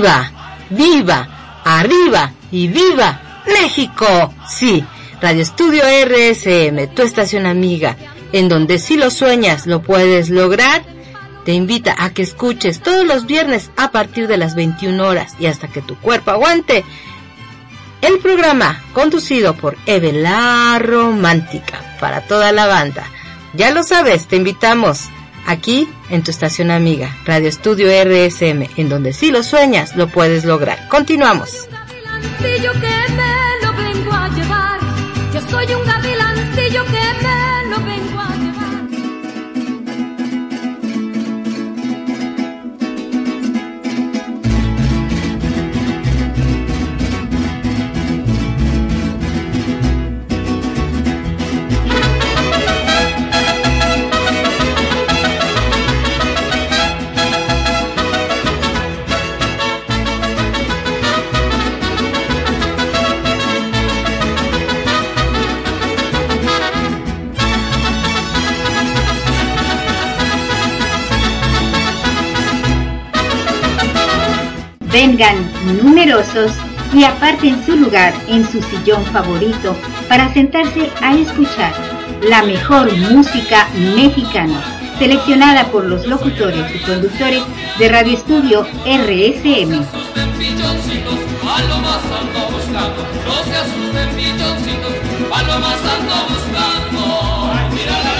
arriba, viva, arriba y viva México. Sí, Radio Estudio RSM, tu estación amiga, en donde si lo sueñas lo puedes lograr. Te invita a que escuches todos los viernes a partir de las 21 horas y hasta que tu cuerpo aguante el programa conducido por Eve la Romántica para toda la banda. Ya lo sabes, te invitamos aquí en tu estación amiga, Radio Estudio RSM, en donde si lo sueñas, lo puedes lograr. Continuamos. Vengan numerosos y aparten su lugar en su sillón favorito para sentarse a escuchar la mejor música mexicana, seleccionada por los locutores y conductores de Radio Estudio RSM.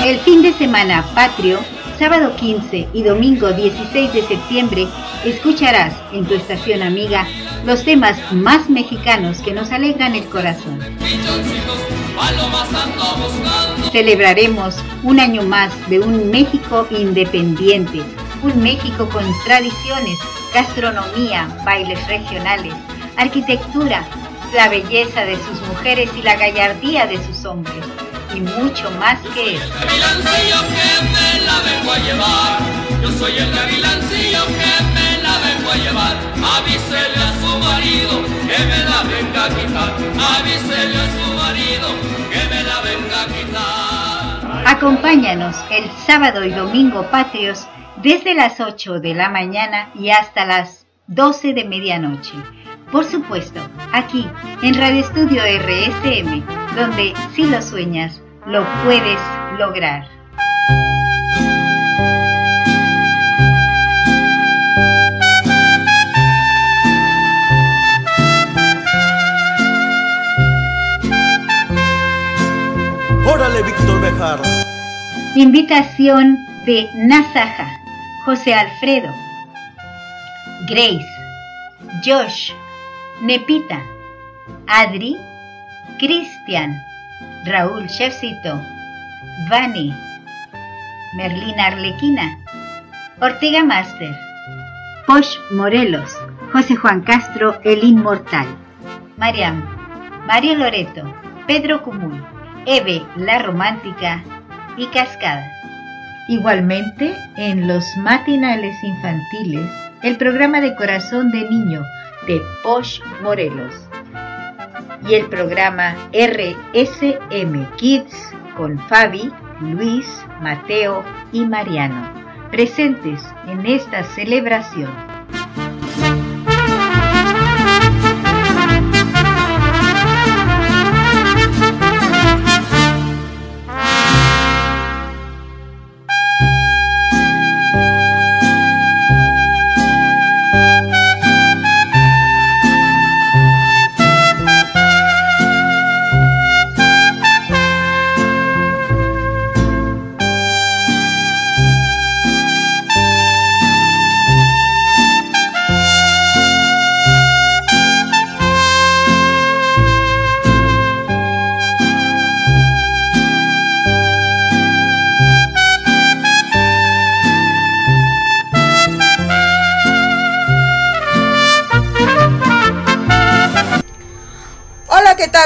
El fin de semana patrio sábado 15 y domingo 16 de septiembre escucharás en tu estación amiga los temas más mexicanos que nos alegran el corazón. Celebraremos un año más de un México independiente, un México con tradiciones, gastronomía, bailes regionales, arquitectura, la belleza de sus mujeres y la gallardía de sus hombres y mucho más que eso. Yo soy el gavilancillo que me la vengo a llevar. Avísele a su marido que me la venga a quitar. Avísele a su marido que me la venga a quitar. Acompáñanos el sábado y domingo patrios desde las 8 de la mañana y hasta las 12 de medianoche. Por supuesto, aquí en Radio Estudio RSM, donde si lo sueñas, lo puedes lograr. Órale, Víctor Bejar. Invitación de Nazaja, José Alfredo, Grace, Josh, Nepita, Adri, Cristian, Raúl Chefcito, Vani, Merlina Arlequina, Ortega Master, Posh Morelos, José Juan Castro, El Inmortal, Mariam, Mario Loreto, Pedro Cumul, Eve La Romántica y Cascada. Igualmente, en los matinales infantiles, el programa de Corazón de Niño de Posh Morelos y el programa RSM Kids con Fabi, Luis, Mateo y Mariano, presentes en esta celebración.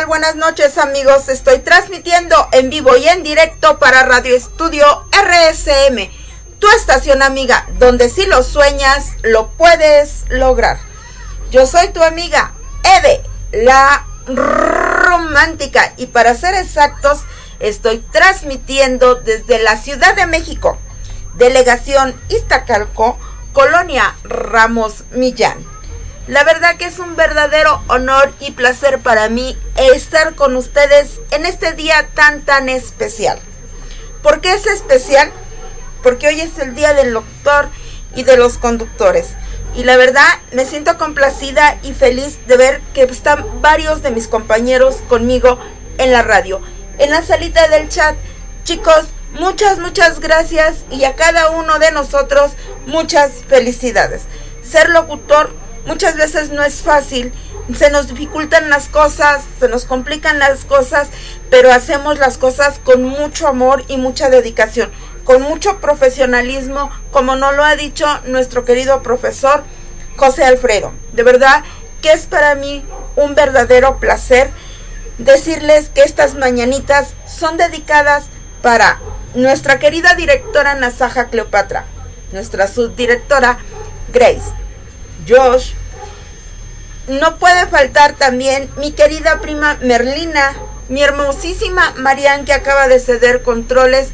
Buenas noches amigos. Estoy transmitiendo en vivo y en directo para Radio Estudio RSM, tu estación amiga, donde si lo sueñas, lo puedes lograr. Yo soy tu amiga Eve, la romántica, y para ser exactos, estoy transmitiendo desde la Ciudad de México, delegación Iztacalco, Colonia Ramos Millán. La verdad que es un verdadero honor y placer para mí estar con ustedes en este día tan tan especial. ¿Por qué es especial? Porque hoy es el día del doctor y de los conductores. Y la verdad me siento complacida y feliz de ver que están varios de mis compañeros conmigo en la radio, en la salita del chat. Chicos, muchas, muchas gracias y a cada uno de nosotros muchas felicidades. Ser locutor muchas veces no es fácil, se nos dificultan las cosas, se nos complican las cosas, pero hacemos las cosas con mucho amor y mucha dedicación, con mucho profesionalismo, como nos lo ha dicho nuestro querido profesor José Alfredo. De verdad que es para mí un verdadero placer decirles que estas mañanitas son dedicadas para nuestra querida directora Nasaja Cleopatra, nuestra subdirectora Grace, Josh, no puede faltar también mi querida prima Merlina, mi hermosísima Marian que acaba de ceder controles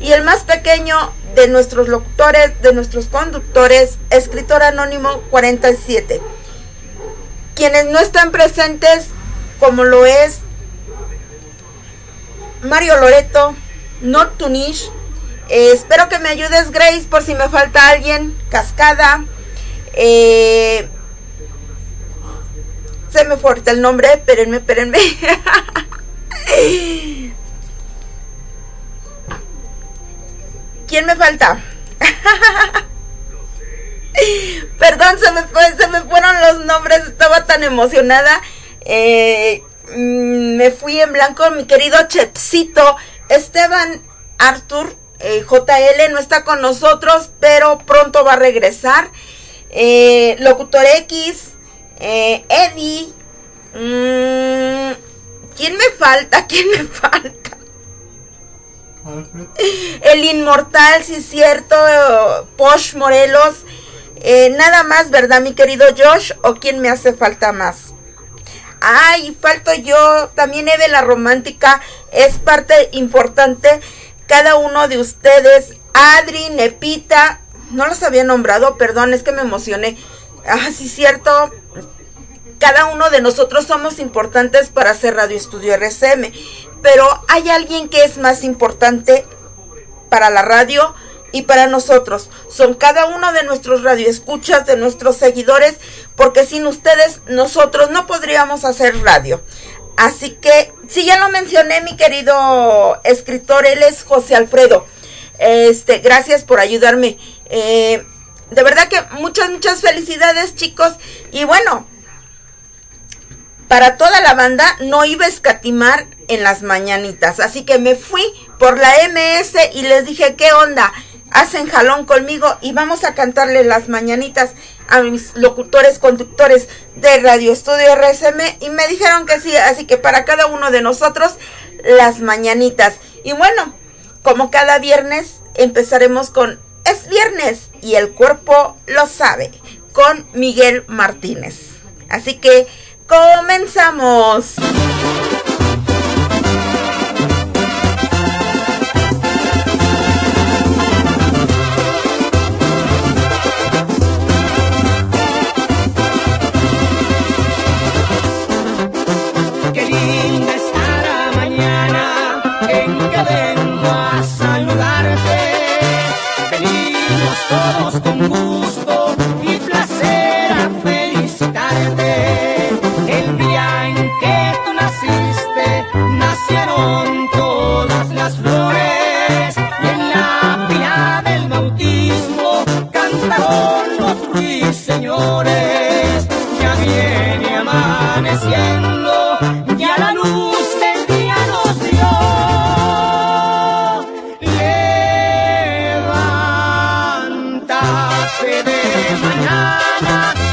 y el más pequeño de nuestros locutores, de nuestros conductores, escritor anónimo 47. Quienes no están presentes, como lo es Mario Loreto, Not Tunish. Eh, espero que me ayudes, Grace, por si me falta alguien. Cascada. Eh, se me fuerte el nombre, espérenme, espérenme. ¿Quién me falta? Perdón, se me, se me fueron los nombres, estaba tan emocionada. Eh, mm, me fui en blanco, mi querido Chepsito. Esteban Arthur eh, JL no está con nosotros, pero pronto va a regresar. Eh, Locutor X, eh, Eddie. Mm, ¿Quién me falta? ¿Quién me falta? El inmortal, si es cierto. Posh Morelos. Eh, nada más, ¿verdad, mi querido Josh? ¿O quién me hace falta más? Ay, falto yo. También Eve la romántica es parte importante. Cada uno de ustedes. Adri, Nepita. No los había nombrado, perdón, es que me emocioné. Ah, sí, cierto cada uno de nosotros somos importantes para hacer Radio Estudio RCM, pero hay alguien que es más importante para la radio y para nosotros. Son cada uno de nuestros radioescuchas, de nuestros seguidores, porque sin ustedes nosotros no podríamos hacer radio. Así que, si ya lo mencioné, mi querido escritor, él es José Alfredo. Este, gracias por ayudarme. Eh, de verdad que muchas, muchas felicidades, chicos. Y bueno, para toda la banda no iba a escatimar en las mañanitas. Así que me fui por la MS y les dije, ¿qué onda? Hacen jalón conmigo y vamos a cantarle las mañanitas a mis locutores, conductores de Radio Estudio RSM y me dijeron que sí, así que para cada uno de nosotros las mañanitas. Y bueno, como cada viernes empezaremos con Es viernes y el cuerpo lo sabe con Miguel Martínez. Así que ¡Comenzamos! Para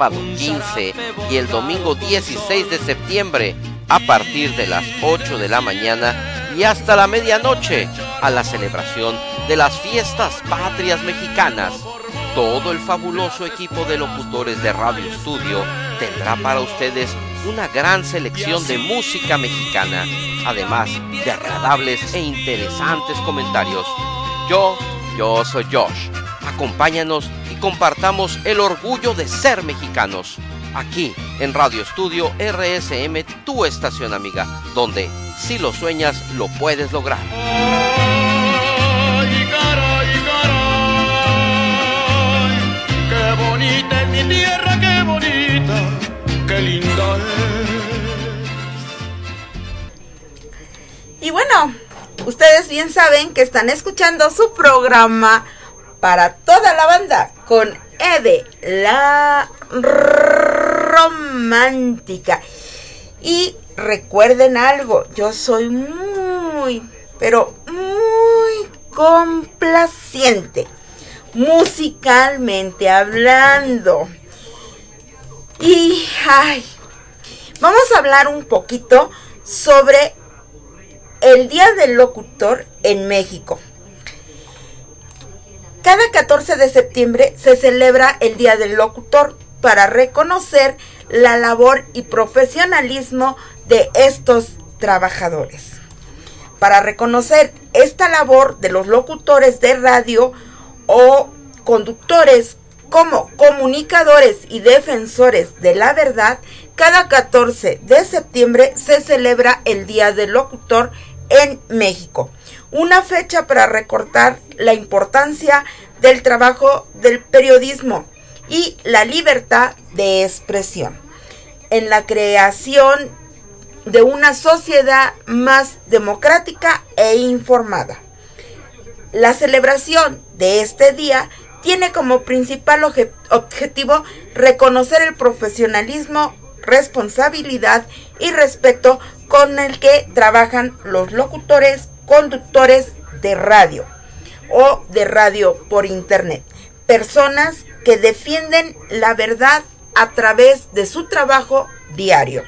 sábado 15 y el domingo 16 de septiembre a partir de las 8 de la mañana y hasta la medianoche a la celebración de las fiestas patrias mexicanas. Todo el fabuloso equipo de locutores de Radio Studio tendrá para ustedes una gran selección de música mexicana, además de agradables e interesantes comentarios. Yo, yo soy Josh. Acompáñanos compartamos el orgullo de ser mexicanos. Aquí en Radio Estudio RSM, tu estación amiga, donde si lo sueñas, lo puedes lograr. Qué bonita, qué linda es. Y bueno, ustedes bien saben que están escuchando su programa para toda la banda con Ede, la romántica. Y recuerden algo, yo soy muy, pero muy complaciente, musicalmente hablando. Y, ay, vamos a hablar un poquito sobre el Día del Locutor en México. Cada 14 de septiembre se celebra el Día del Locutor para reconocer la labor y profesionalismo de estos trabajadores. Para reconocer esta labor de los locutores de radio o conductores como comunicadores y defensores de la verdad, cada 14 de septiembre se celebra el Día del Locutor en México. Una fecha para recortar la importancia del trabajo del periodismo y la libertad de expresión en la creación de una sociedad más democrática e informada. La celebración de este día tiene como principal objetivo reconocer el profesionalismo, responsabilidad y respeto con el que trabajan los locutores, conductores de radio o de radio por internet. Personas que defienden la verdad a través de su trabajo diario.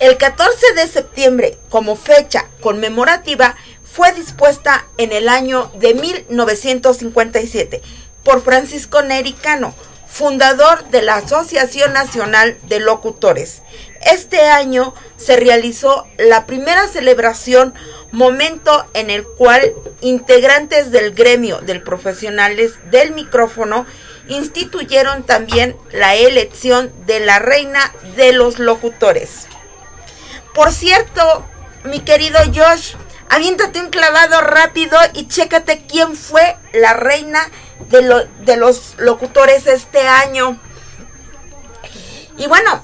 El 14 de septiembre, como fecha conmemorativa, fue dispuesta en el año de 1957 por Francisco Nericano, fundador de la Asociación Nacional de Locutores. Este año se realizó la primera celebración, momento en el cual integrantes del gremio de profesionales del micrófono instituyeron también la elección de la reina de los locutores. Por cierto, mi querido Josh, aviéntate un clavado rápido y chécate quién fue la reina de, de los locutores este año. Y bueno,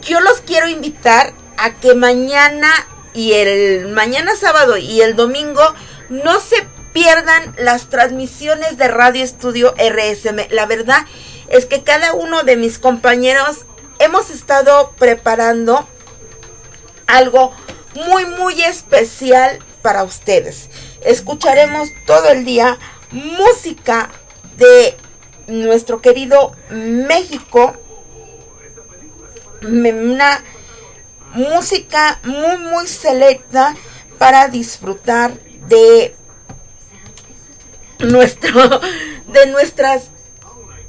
yo los quiero invitar a que mañana y el mañana sábado y el domingo no se pierdan las transmisiones de Radio Estudio RSM. La verdad es que cada uno de mis compañeros hemos estado preparando algo muy muy especial para ustedes. Escucharemos todo el día música de nuestro querido México. Una música muy muy selecta para disfrutar de nuestro, de nuestras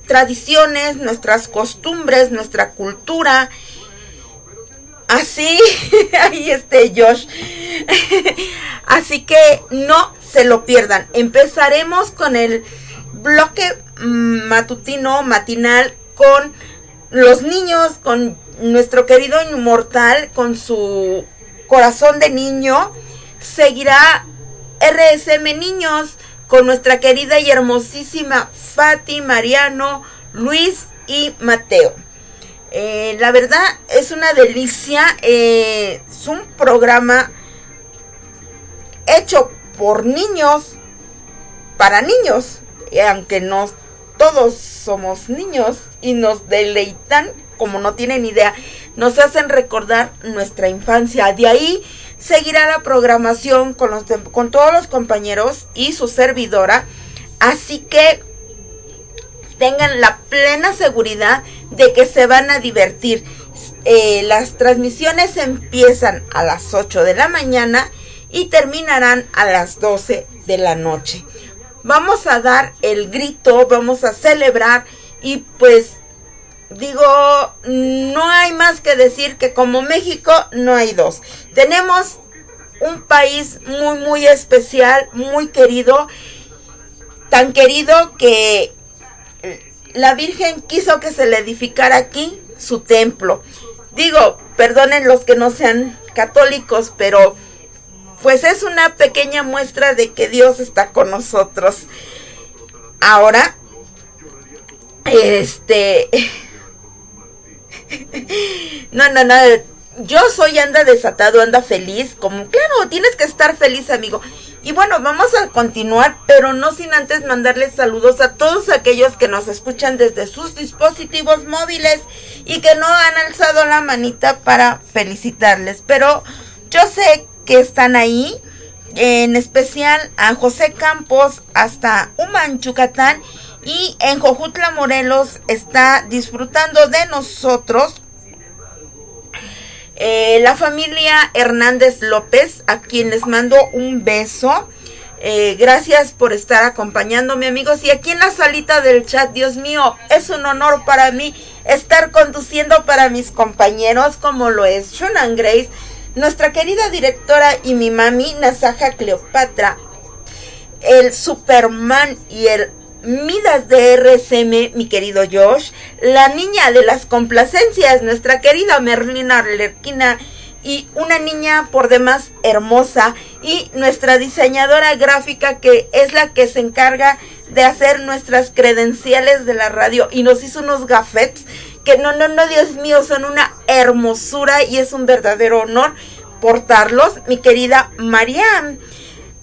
tradiciones, nuestras costumbres, nuestra cultura. Así, ahí esté Josh. Así que no se lo pierdan. Empezaremos con el bloque matutino, matinal, con los niños, con nuestro querido inmortal, con su corazón de niño. Seguirá RSM Niños con nuestra querida y hermosísima Fati, Mariano, Luis y Mateo. Eh, la verdad es una delicia, eh, es un programa hecho por niños, para niños, aunque no todos somos niños y nos deleitan como no tienen idea, nos hacen recordar nuestra infancia. De ahí seguirá la programación con, los con todos los compañeros y su servidora. Así que tengan la plena seguridad de que se van a divertir. Eh, las transmisiones empiezan a las 8 de la mañana y terminarán a las 12 de la noche. Vamos a dar el grito, vamos a celebrar y pues digo, no hay más que decir que como México no hay dos. Tenemos un país muy, muy especial, muy querido, tan querido que la Virgen quiso que se le edificara aquí su templo. Digo, perdonen los que no sean católicos, pero pues es una pequeña muestra de que Dios está con nosotros. Ahora, este no, no, no. yo soy anda desatado, anda feliz, como claro, tienes que estar feliz, amigo. Y bueno, vamos a continuar, pero no sin antes mandarles saludos a todos aquellos que nos escuchan desde sus dispositivos móviles y que no han alzado la manita para felicitarles. Pero yo sé que están ahí, en especial a José Campos hasta Human, Yucatán, y en Jojutla, Morelos, está disfrutando de nosotros eh, la familia Hernández López, a quien les mando un beso. Eh, gracias por estar acompañándome amigos. Y aquí en la salita del chat, Dios mío, es un honor para mí estar conduciendo para mis compañeros como lo es Shunan Grace, nuestra querida directora y mi mami Nasaja Cleopatra, el Superman y el Midas de RSM, mi querido Josh, la niña de las complacencias, nuestra querida Merlina Lerquina y una niña por demás hermosa y nuestra diseñadora gráfica que es la que se encarga de hacer nuestras credenciales de la radio y nos hizo unos gafetes que no, no, no, Dios mío, son una hermosura y es un verdadero honor portarlos, mi querida Marianne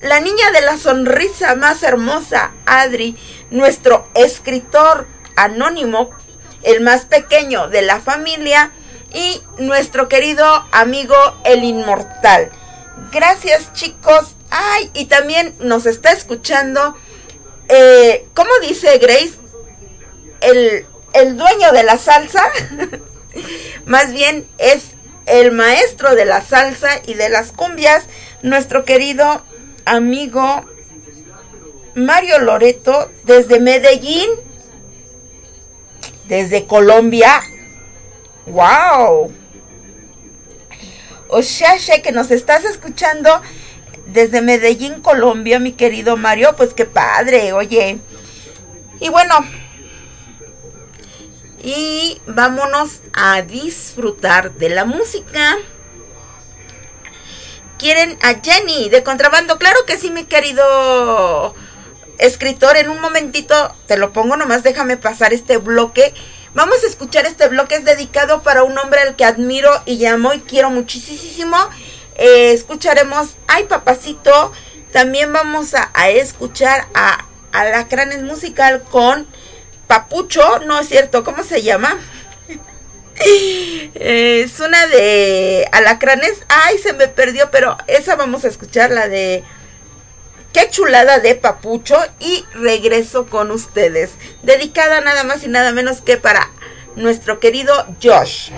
la niña de la sonrisa más hermosa, Adri, nuestro escritor anónimo, el más pequeño de la familia, y nuestro querido amigo el inmortal. Gracias chicos. Ay, y también nos está escuchando, eh, ¿cómo dice Grace? El, el dueño de la salsa, más bien es el maestro de la salsa y de las cumbias, nuestro querido amigo Mario Loreto desde Medellín, desde Colombia. ¡Wow! O sea, que nos estás escuchando desde Medellín, Colombia, mi querido Mario, pues qué padre, oye. Y bueno, y vámonos a disfrutar de la música quieren a Jenny de contrabando. Claro que sí, mi querido escritor. En un momentito te lo pongo, nomás déjame pasar este bloque. Vamos a escuchar este bloque, es dedicado para un hombre al que admiro y llamo y quiero muchísimo. Eh, escucharemos Ay Papacito. También vamos a, a escuchar a Alacranes Musical con Papucho, no es cierto, ¿cómo se llama? es una de alacranes. Ay, se me perdió, pero esa vamos a escuchar, la de Qué chulada de papucho y regreso con ustedes. Dedicada nada más y nada menos que para nuestro querido Josh.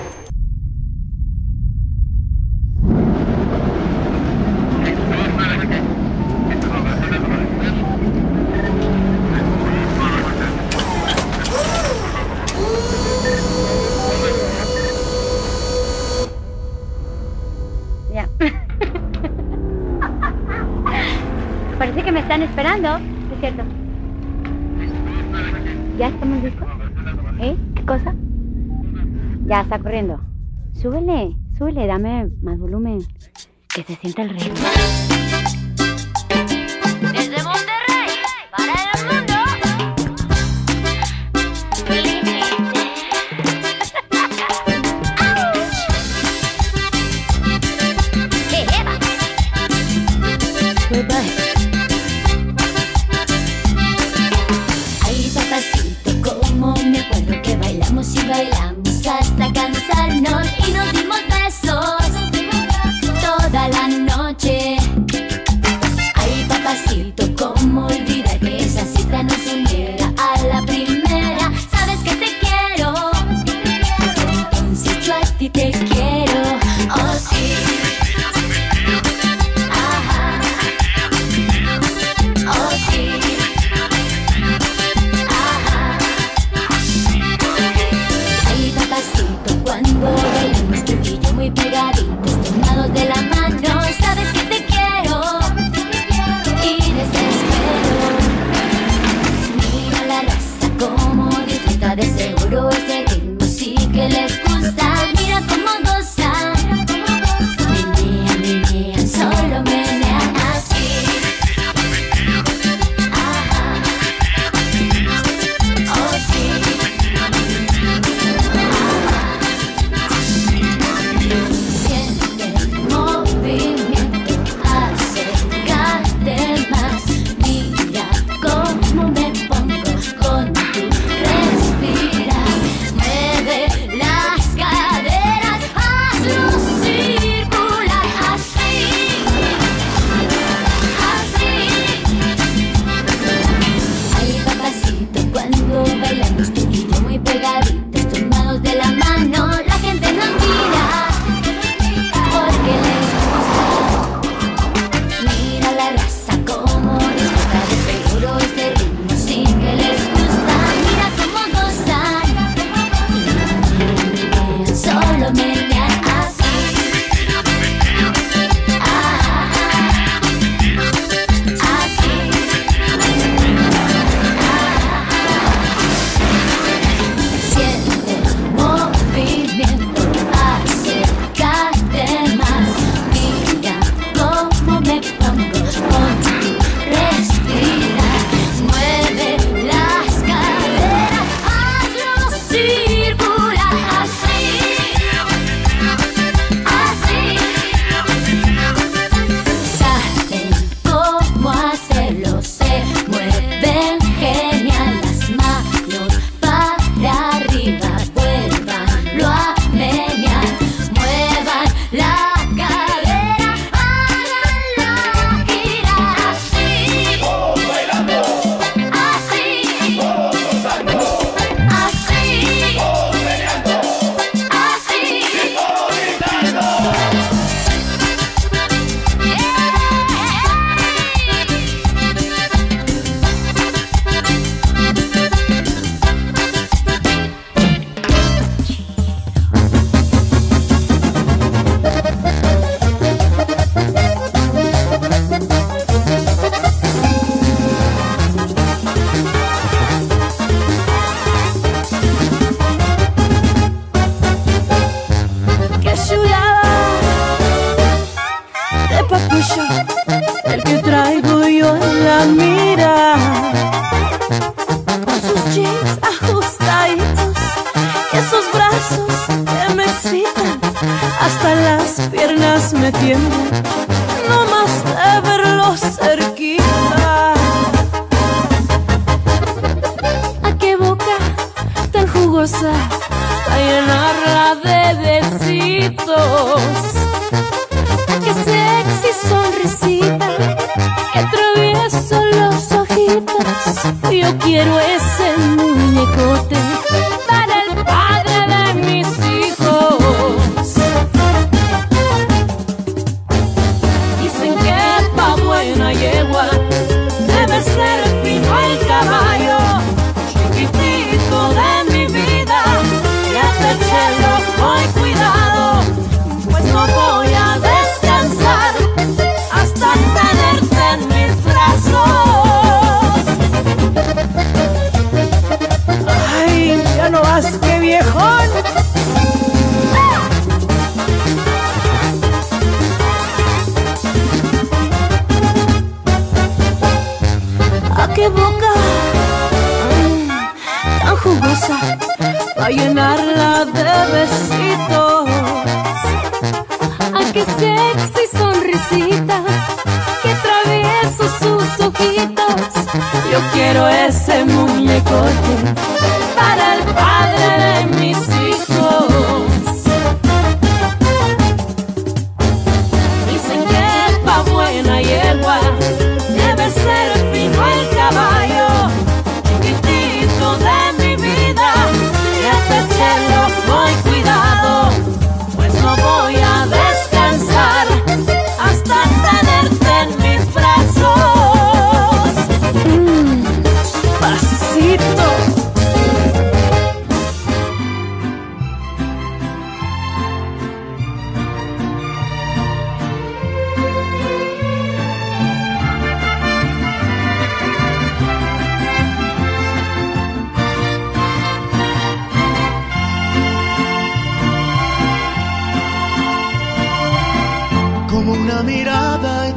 Parece que me están esperando, es cierto. ¿Ya estamos listos? ¿Eh? ¿Qué cosa? Ya está corriendo. Súbele, súbele, dame más volumen. Que se sienta el ritmo. Bailamos y bailamos hasta cansarnos y nos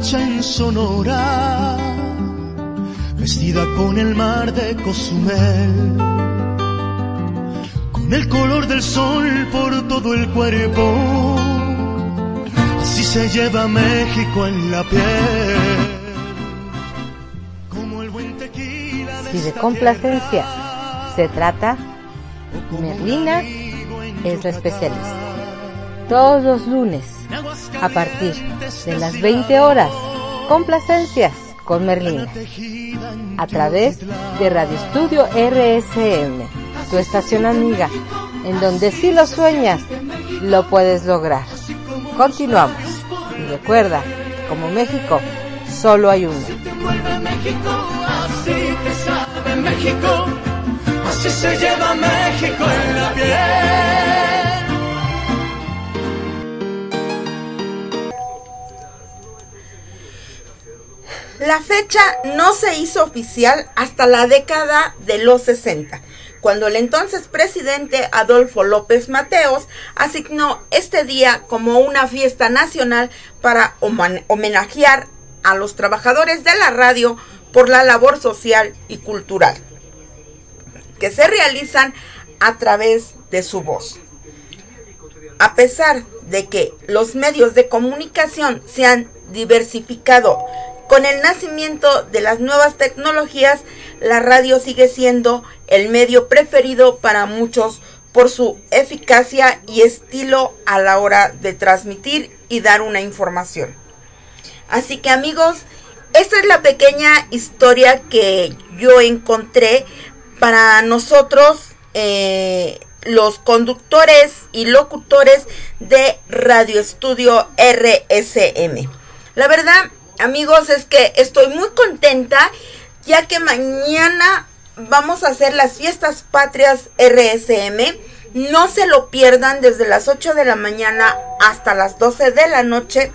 hecha en Sonora, vestida con el mar de Cozumel, con el color del sol por todo el cuerpo, así se lleva México en la piel. Como el buen tequila de Si de complacencia se trata, Merlina es la especialista. Todos los lunes, a partir de las 20 horas, complacencias con Merlina. A través de Radio Estudio RSM, tu estación amiga, en donde si lo sueñas, lo puedes lograr. Continuamos. Y recuerda, como México, solo hay uno. Vuelve México, así te sabe México, así se lleva México en la piel. La fecha no se hizo oficial hasta la década de los 60, cuando el entonces presidente Adolfo López Mateos asignó este día como una fiesta nacional para homenajear a los trabajadores de la radio por la labor social y cultural que se realizan a través de su voz. A pesar de que los medios de comunicación se han diversificado con el nacimiento de las nuevas tecnologías, la radio sigue siendo el medio preferido para muchos por su eficacia y estilo a la hora de transmitir y dar una información. Así que amigos, esta es la pequeña historia que yo encontré para nosotros, eh, los conductores y locutores de Radio Estudio RSM. La verdad, amigos, es que estoy muy contenta ya que mañana vamos a hacer las fiestas patrias RSM. No se lo pierdan desde las 8 de la mañana hasta las 12 de la noche.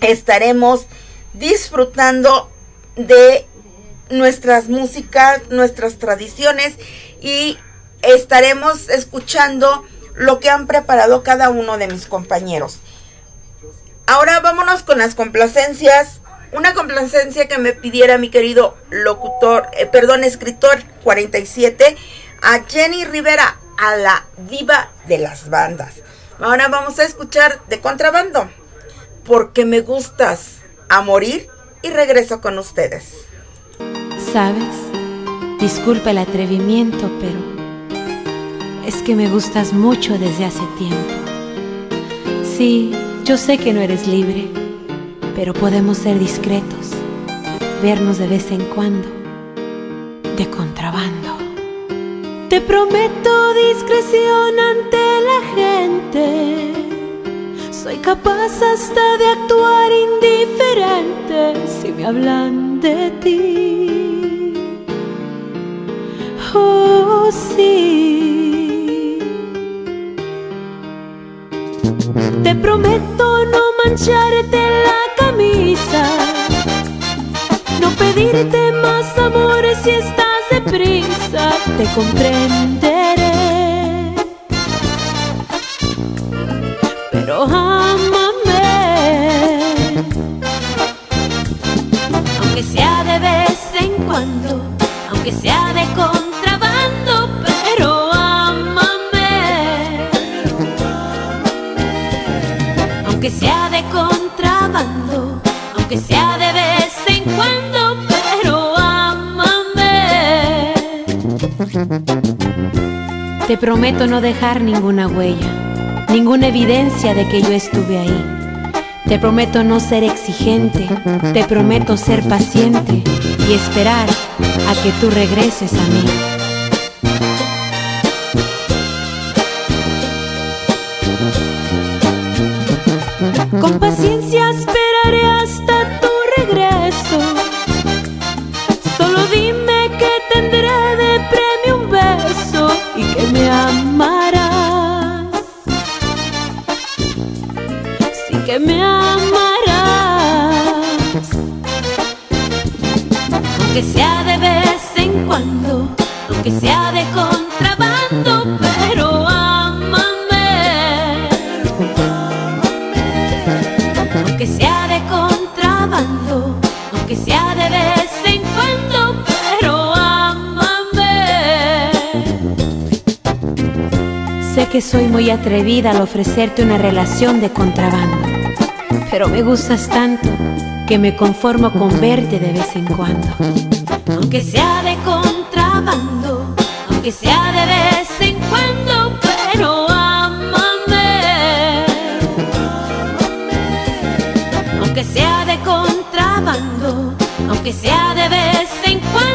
Estaremos disfrutando de nuestras músicas, nuestras tradiciones y estaremos escuchando lo que han preparado cada uno de mis compañeros. Ahora vámonos con las complacencias. Una complacencia que me pidiera mi querido locutor, eh, perdón, escritor 47, a Jenny Rivera, a la diva de las bandas. Ahora vamos a escuchar de contrabando. Porque me gustas a morir y regreso con ustedes. ¿Sabes? Disculpa el atrevimiento, pero es que me gustas mucho desde hace tiempo. Sí, yo sé que no eres libre, pero podemos ser discretos, vernos de vez en cuando, de contrabando. Te prometo discreción ante la gente. Soy capaz hasta de actuar indiferente si me hablan de ti. Oh, sí. Te prometo no mancharte la camisa, no pedirte más amores si estás deprisa, te comprenderé. Pero ámame, aunque sea de vez en cuando, aunque sea de contrabando, de contrabando, aunque sea de vez en cuando, pero ámame. Te prometo no dejar ninguna huella, ninguna evidencia de que yo estuve ahí. Te prometo no ser exigente, te prometo ser paciente y esperar a que tú regreses a mí. Con soy muy atrevida al ofrecerte una relación de contrabando, pero me gustas tanto que me conformo con verte de vez en cuando. Aunque sea de contrabando, aunque sea de vez en cuando, pero ámame. Aunque sea de contrabando, aunque sea de vez en cuando,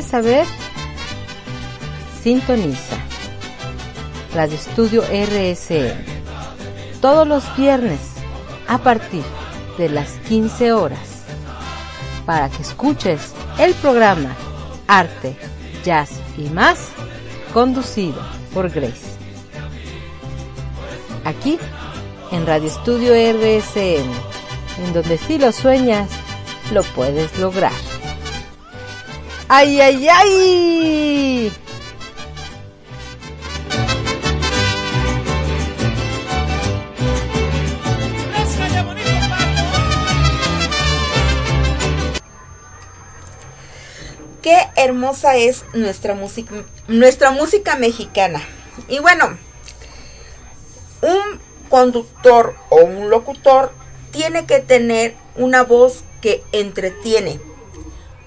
¿Quieres saber? Sintoniza Radio Estudio RSM todos los viernes a partir de las 15 horas para que escuches el programa Arte, Jazz y más conducido por Grace. Aquí en Radio Estudio RSM, en donde si lo sueñas, lo puedes lograr. ¡Ay, ay, ay! Qué hermosa es nuestra música, nuestra música mexicana. Y bueno, un conductor o un locutor tiene que tener una voz que entretiene,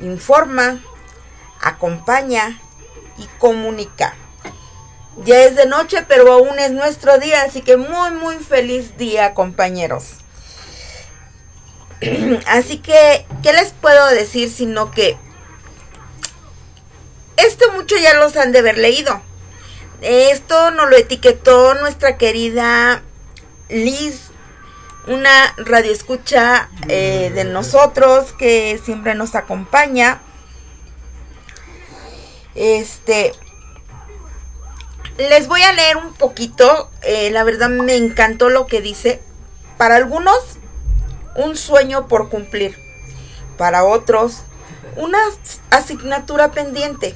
informa, acompaña y comunica. Ya es de noche, pero aún es nuestro día, así que muy, muy feliz día, compañeros. Así que, ¿qué les puedo decir? Sino que esto mucho ya los han de haber leído. Esto nos lo etiquetó nuestra querida Liz, una radioescucha eh, de nosotros que siempre nos acompaña. Este, les voy a leer un poquito. eh, la verdad me encantó lo que dice. Para algunos, un sueño por cumplir. Para otros, una asignatura pendiente.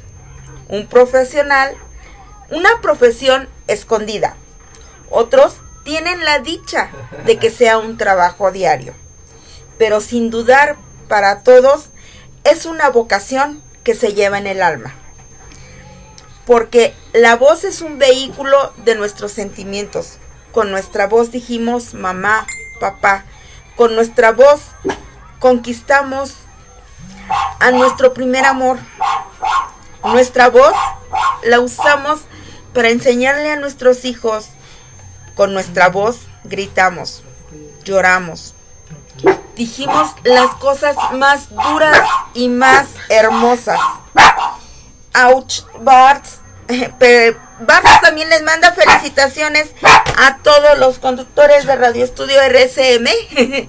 Un profesional, una profesión escondida. Otros tienen la dicha de que sea un trabajo diario. Pero sin dudar, para todos es una vocación que se lleva en el alma. Porque la voz es un vehículo de nuestros sentimientos. Con nuestra voz dijimos mamá, papá. Con nuestra voz conquistamos a nuestro primer amor. Nuestra voz la usamos para enseñarle a nuestros hijos. Con nuestra voz gritamos, lloramos. Dijimos las cosas más duras y más hermosas. Barts también les manda felicitaciones a todos los conductores de Radio Estudio RSM.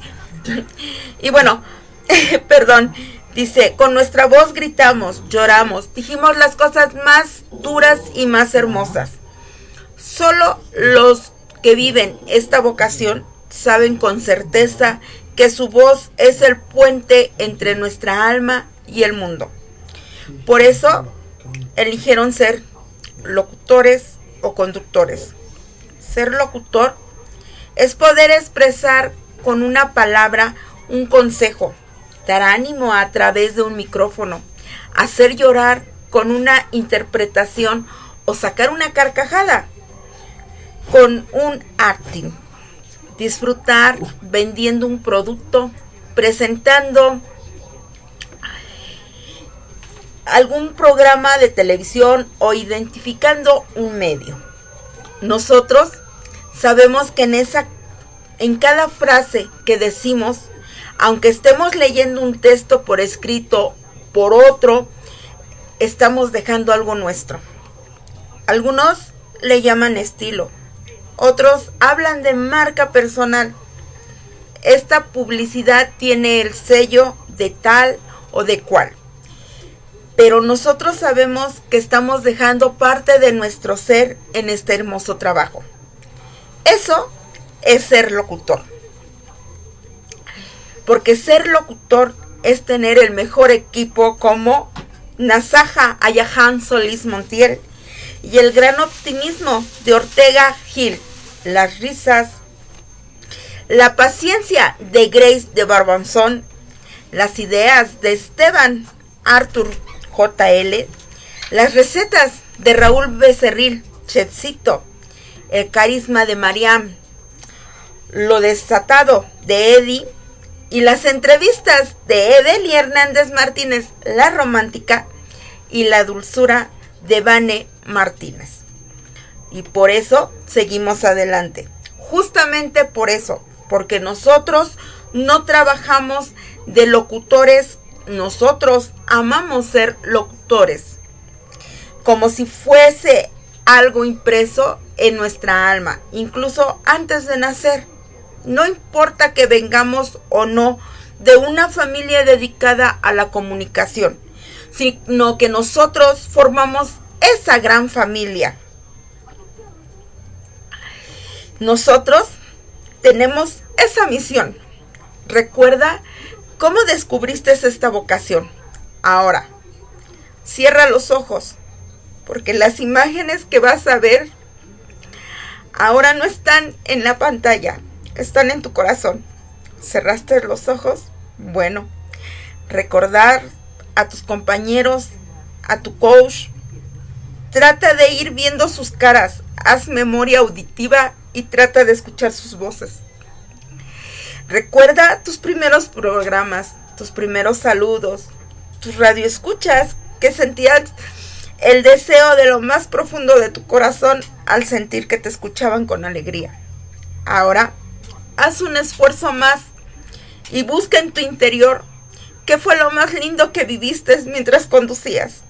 y bueno, perdón, dice, con nuestra voz gritamos, lloramos, dijimos las cosas más duras y más hermosas. Solo los que viven esta vocación saben con certeza que su voz es el puente entre nuestra alma y el mundo. Por eso eligieron ser locutores o conductores. Ser locutor es poder expresar con una palabra un consejo, dar ánimo a través de un micrófono, hacer llorar con una interpretación o sacar una carcajada con un acting, disfrutar vendiendo un producto, presentando algún programa de televisión o identificando un medio. Nosotros sabemos que en esa en cada frase que decimos, aunque estemos leyendo un texto por escrito por otro, estamos dejando algo nuestro. Algunos le llaman estilo, otros hablan de marca personal. Esta publicidad tiene el sello de tal o de cual. Pero nosotros sabemos que estamos dejando parte de nuestro ser en este hermoso trabajo. Eso es ser locutor. Porque ser locutor es tener el mejor equipo como Nasaja Ayahan Solís Montiel y el gran optimismo de Ortega Gil las risas, la paciencia de Grace de Barbanzón, las ideas de Esteban Arthur JL, las recetas de Raúl Becerril, Chefcito, el carisma de Mariam, lo desatado de Eddie y las entrevistas de Edeli Hernández Martínez, la romántica, y la dulzura de Vane Martínez. Y por eso seguimos adelante. Justamente por eso, porque nosotros no trabajamos de locutores, nosotros amamos ser locutores, como si fuese algo impreso en nuestra alma, incluso antes de nacer. No importa que vengamos o no de una familia dedicada a la comunicación, sino que nosotros formamos esa gran familia nosotros tenemos esa misión. Recuerda cómo descubriste esta vocación. Ahora, cierra los ojos, porque las imágenes que vas a ver ahora no están en la pantalla, están en tu corazón. ¿Cerraste los ojos? Bueno, recordar a tus compañeros, a tu coach. Trata de ir viendo sus caras. Haz memoria auditiva y trata de escuchar sus voces. Recuerda tus primeros programas, tus primeros saludos, tus radioescuchas que sentías el deseo de lo más profundo de tu corazón al sentir que te escuchaban con alegría. Ahora, haz un esfuerzo más y busca en tu interior qué fue lo más lindo que viviste mientras conducías.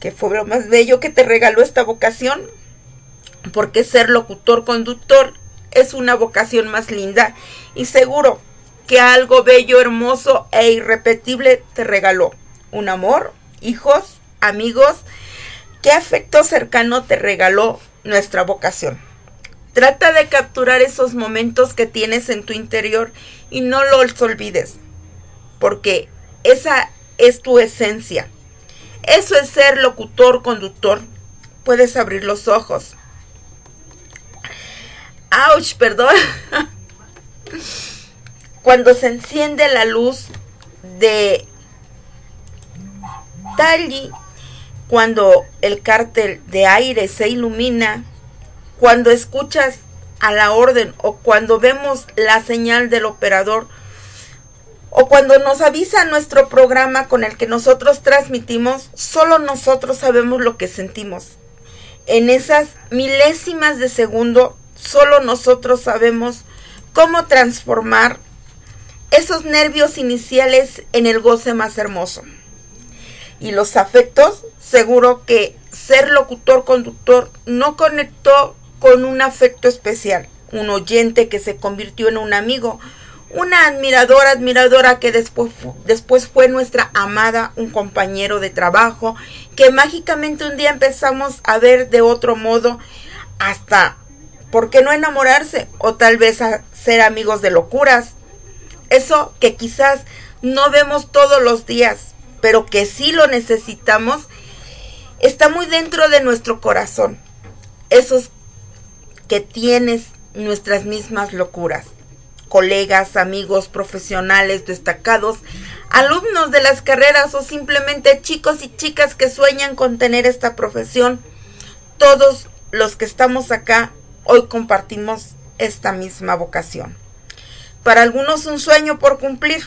¿Qué fue lo más bello que te regaló esta vocación? porque ser locutor conductor es una vocación más linda y seguro que algo bello, hermoso e irrepetible te regaló. Un amor, hijos, amigos, qué afecto cercano te regaló nuestra vocación. Trata de capturar esos momentos que tienes en tu interior y no los olvides, porque esa es tu esencia. Eso es ser locutor, conductor. Puedes abrir los ojos, ¡Auch! Perdón. Cuando se enciende la luz de Tali, cuando el cártel de aire se ilumina, cuando escuchas a la orden o cuando vemos la señal del operador o cuando nos avisa nuestro programa con el que nosotros transmitimos, solo nosotros sabemos lo que sentimos. En esas milésimas de segundo Solo nosotros sabemos cómo transformar esos nervios iniciales en el goce más hermoso. y los afectos, seguro que ser locutor conductor no conectó con un afecto especial, un oyente que se convirtió en un amigo, una admiradora, admiradora que después, después fue nuestra amada, un compañero de trabajo, que mágicamente un día empezamos a ver de otro modo hasta, ¿por qué no enamorarse? O tal vez ser amigos de locuras. Eso que quizás no vemos todos los días, pero que sí lo necesitamos, está muy dentro de nuestro corazón. Esos que tienes nuestras mismas locuras colegas, amigos, profesionales destacados, alumnos de las carreras o simplemente chicos y chicas que sueñan con tener esta profesión. Todos los que estamos acá hoy compartimos esta misma vocación. Para algunos un sueño por cumplir,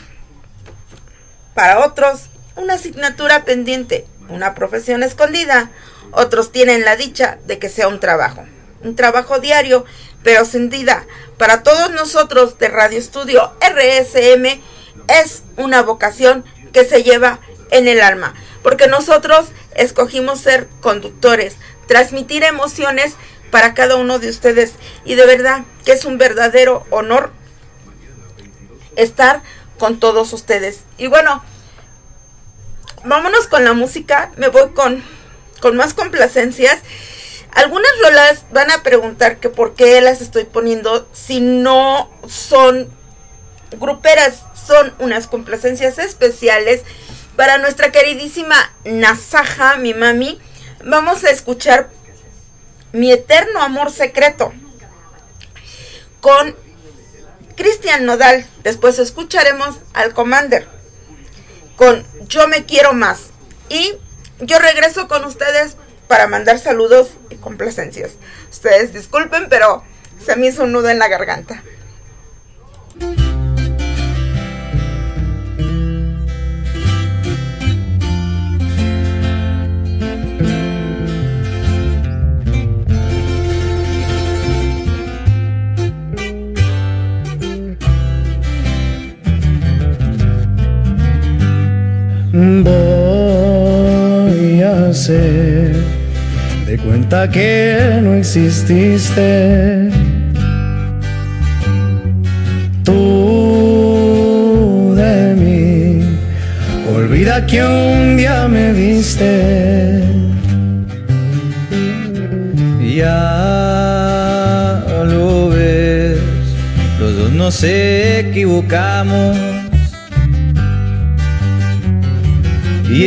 para otros una asignatura pendiente, una profesión escondida, otros tienen la dicha de que sea un trabajo, un trabajo diario pero sin duda, para todos nosotros de Radio Estudio RSM es una vocación que se lleva en el alma, porque nosotros escogimos ser conductores, transmitir emociones para cada uno de ustedes y de verdad que es un verdadero honor estar con todos ustedes. Y bueno, vámonos con la música, me voy con, con más complacencias algunas rolas van a preguntar que por qué las estoy poniendo si no son gruperas, son unas complacencias especiales para nuestra queridísima Nasaja, mi mami. Vamos a escuchar Mi eterno amor secreto con Cristian Nodal. Después escucharemos al Commander con Yo me quiero más. Y yo regreso con ustedes para mandar saludos y complacencias. Ustedes disculpen, pero se me hizo un nudo en la garganta. Te cuenta que no exististe. Tú de mí, olvida que un día me viste. Ya lo ves, los dos nos equivocamos. Y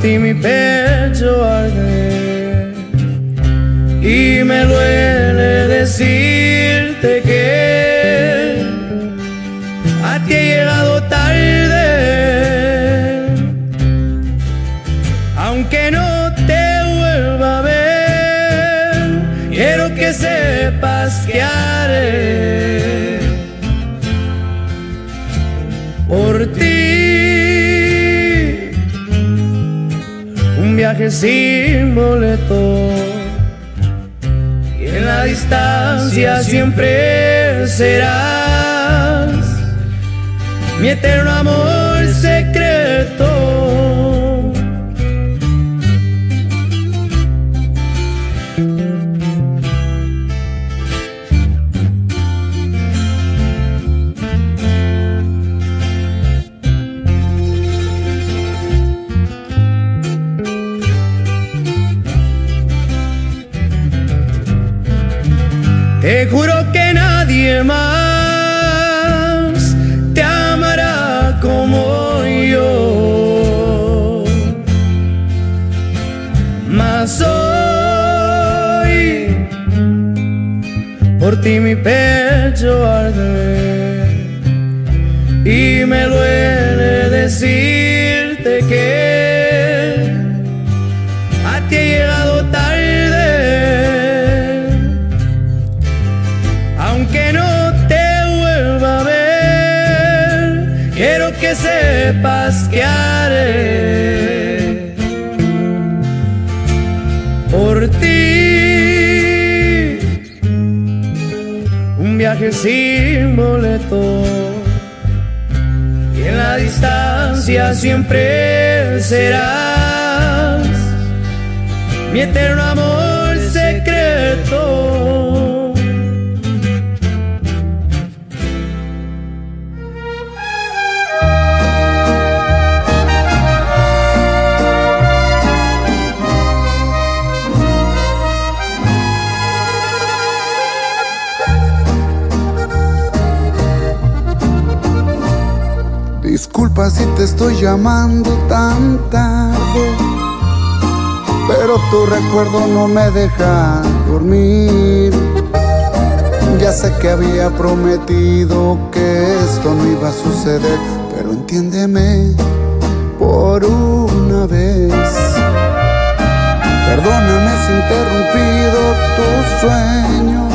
ti mi pecho arde y me duele decirte viaje sin boleto. Y en la distancia siempre serás mi eterno amor por ti mi pecho arde y en la distancia siempre serás mi eterno amor llamando tan tarde, pero tu recuerdo no me deja dormir. Ya sé que había prometido que esto no iba a suceder, pero entiéndeme por una vez. Perdóname si he interrumpido tus sueños,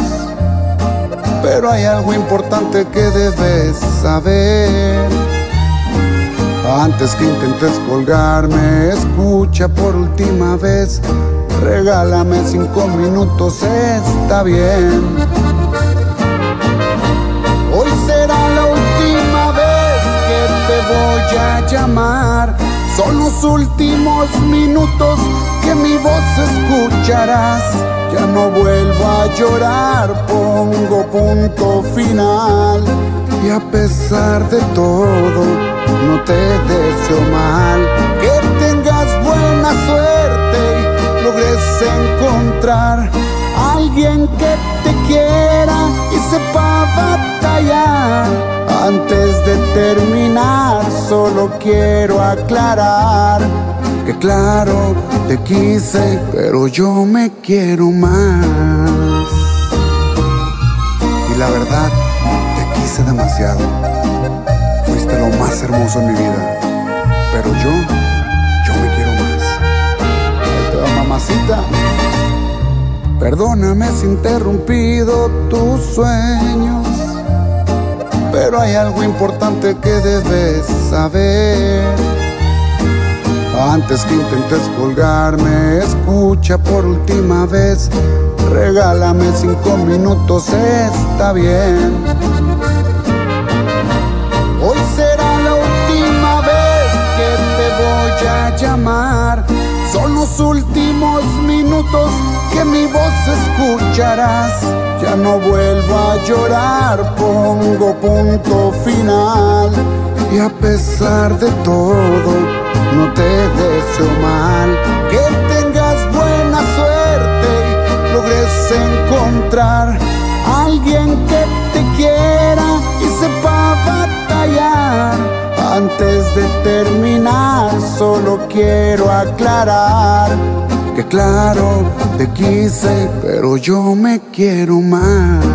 pero hay algo importante que debes saber. Antes que intentes colgarme, escucha por última vez. Regálame cinco minutos, está bien. Hoy será la última vez que te voy a llamar. Son los últimos minutos que mi voz escucharás. Ya no vuelvo a llorar, pongo punto final. Y a pesar de todo, no te deseo mal. Que tengas buena suerte y logres encontrar a alguien que te quiera y sepa batallar. Antes de terminar, solo quiero aclarar que claro, te quise, pero yo me quiero más. Y la verdad, Fuiste lo más hermoso en mi vida. Pero yo, yo me quiero más. Te va, mamacita. Perdóname si interrumpido tus sueños. Pero hay algo importante que debes saber. Antes que intentes colgarme, escucha por última vez. Regálame cinco minutos, está bien. Los últimos minutos que mi voz escucharás. Ya no vuelvo a llorar, pongo punto final. Y a pesar de todo, no te deseo mal. Que tengas buena suerte y logres encontrar Antes de terminar, solo quiero aclarar que claro, te quise, pero yo me quiero más.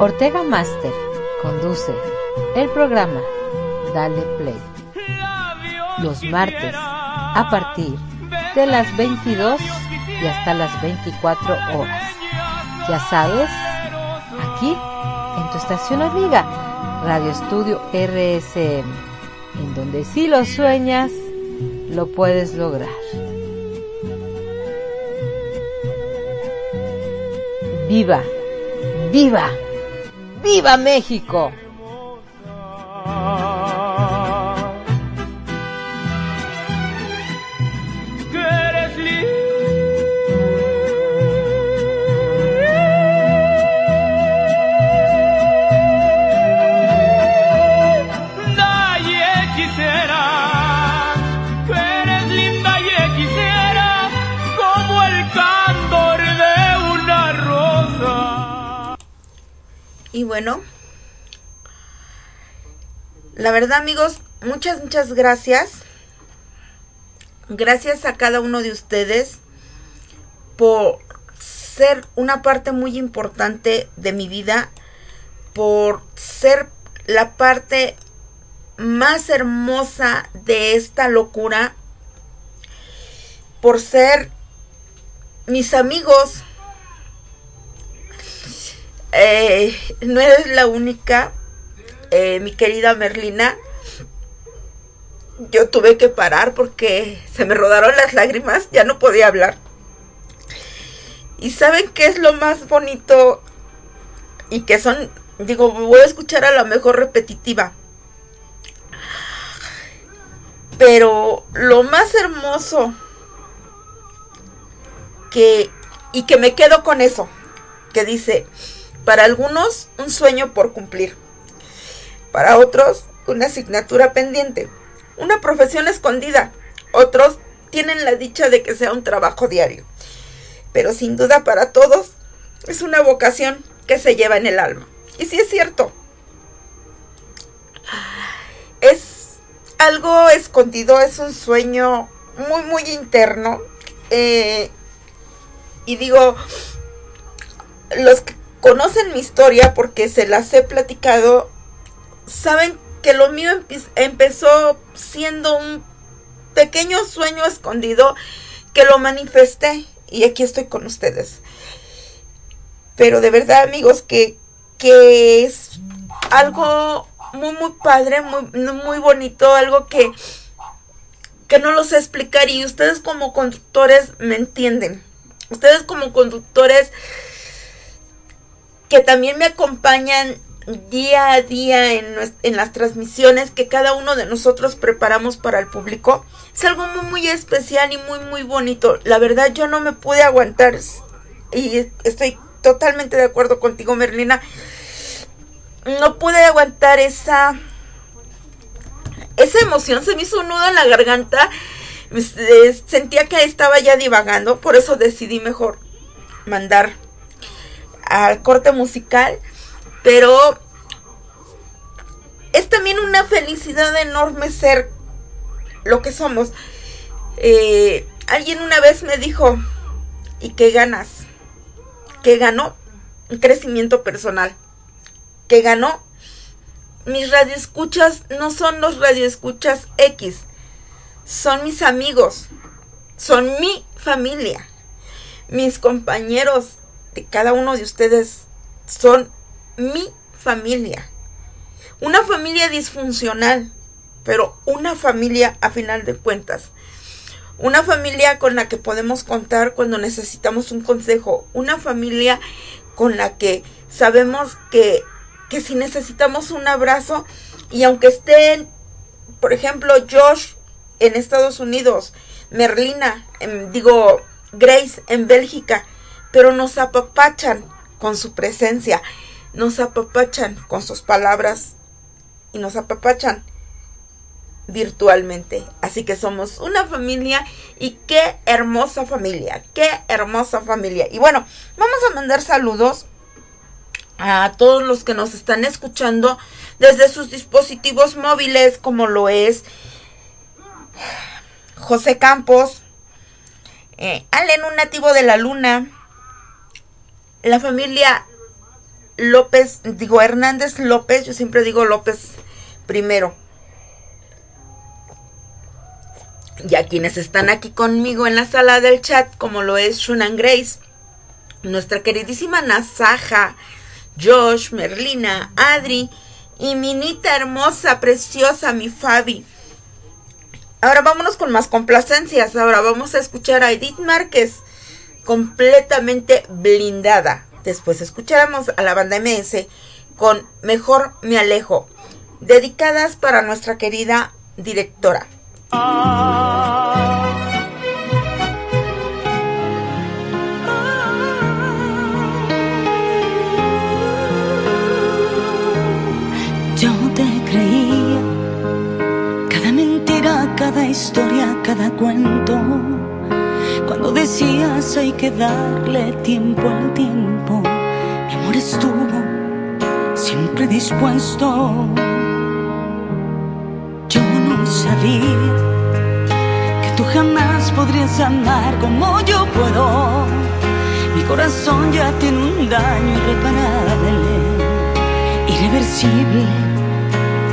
Ortega Master conduce el programa Dale Play los martes a partir de las 22 y hasta las 24 horas. Ya sabes, aquí en tu estación amiga, Radio Estudio RSM, en donde si lo sueñas, lo puedes lograr. Viva, viva, viva México. La verdad amigos, muchas, muchas gracias. Gracias a cada uno de ustedes por ser una parte muy importante de mi vida, por ser la parte más hermosa de esta locura, por ser mis amigos, eh, no eres la única, eh, mi querida Merlina. Yo tuve que parar porque se me rodaron las lágrimas, ya no podía hablar. Y saben qué es lo más bonito y que son, digo, voy a escuchar a lo mejor repetitiva. Pero lo más hermoso que, y que me quedo con eso, que dice, para algunos, un sueño por cumplir. Para otros, una asignatura pendiente. Una profesión escondida. Otros tienen la dicha de que sea un trabajo diario. Pero sin duda para todos, es una vocación que se lleva en el alma. Y sí es cierto. Es algo escondido, es un sueño muy, muy interno. Eh, y digo, los que conocen mi historia porque se las he platicado, saben que lo mío empezó siendo un pequeño sueño escondido que lo manifesté y aquí estoy con ustedes. Pero de verdad amigos que, que es algo muy muy padre, muy, muy bonito, algo que, que no lo sé explicar y ustedes como conductores me entienden. Ustedes como conductores que también me acompañan día a día en, las transmisiones que cada uno de nosotros preparamos para el público. Es algo muy, muy especial y muy, muy bonito. La verdad yo no me pude aguantar y estoy totalmente de acuerdo contigo, Merlina. No pude aguantar esa... Esa emoción se me hizo un nudo en la garganta. Eh, sentía que estaba ya divagando. Por eso decidí mejor mandar al corte musical, pero es también una felicidad enorme ser lo que somos. Eh, alguien una vez me dijo, ¿y qué ganas? ¿Qué ganó? Un crecimiento personal. ¿Qué ganó? Mis radioescuchas no son los radioescuchas X, son mis amigos, son mi familia, mis compañeros cada uno de ustedes son mi familia. Una familia disfuncional, pero una familia a final de cuentas. Una familia con la que podemos contar cuando necesitamos un consejo. Una familia con la que sabemos que, que si necesitamos un abrazo y aunque estén, por ejemplo, Josh en Estados Unidos, Merlina, digo, Grace en Bélgica, pero nos apapachan con su presencia, nos apapachan con sus palabras y nos apapachan virtualmente. Así que somos una familia y qué hermosa familia, qué hermosa familia. Y bueno, vamos a mandar saludos a todos los que nos están escuchando desde sus dispositivos móviles, como lo es José Campos, eh, Allen, un nativo de la luna, la familia López, digo Hernández López, yo siempre digo López primero. Y a quienes están aquí conmigo en la sala del chat, como lo es Shunan Grace, nuestra queridísima Nasaja, Josh, Merlina, Adri y Minita hermosa, preciosa, mi Fabi. Ahora vámonos con más complacencias. Ahora vamos a escuchar a Edith Márquez completamente blindada. Después escucharemos a la banda MS con Mejor me alejo, dedicadas para nuestra querida directora. Yo te creía, cada mentira, cada historia, cada cuento. Cuando decías hay que darle tiempo al tiempo, mi amor estuvo siempre dispuesto. Yo no sabía que tú jamás podrías amar como yo puedo. Mi corazón ya tiene un daño irreparable, irreversible,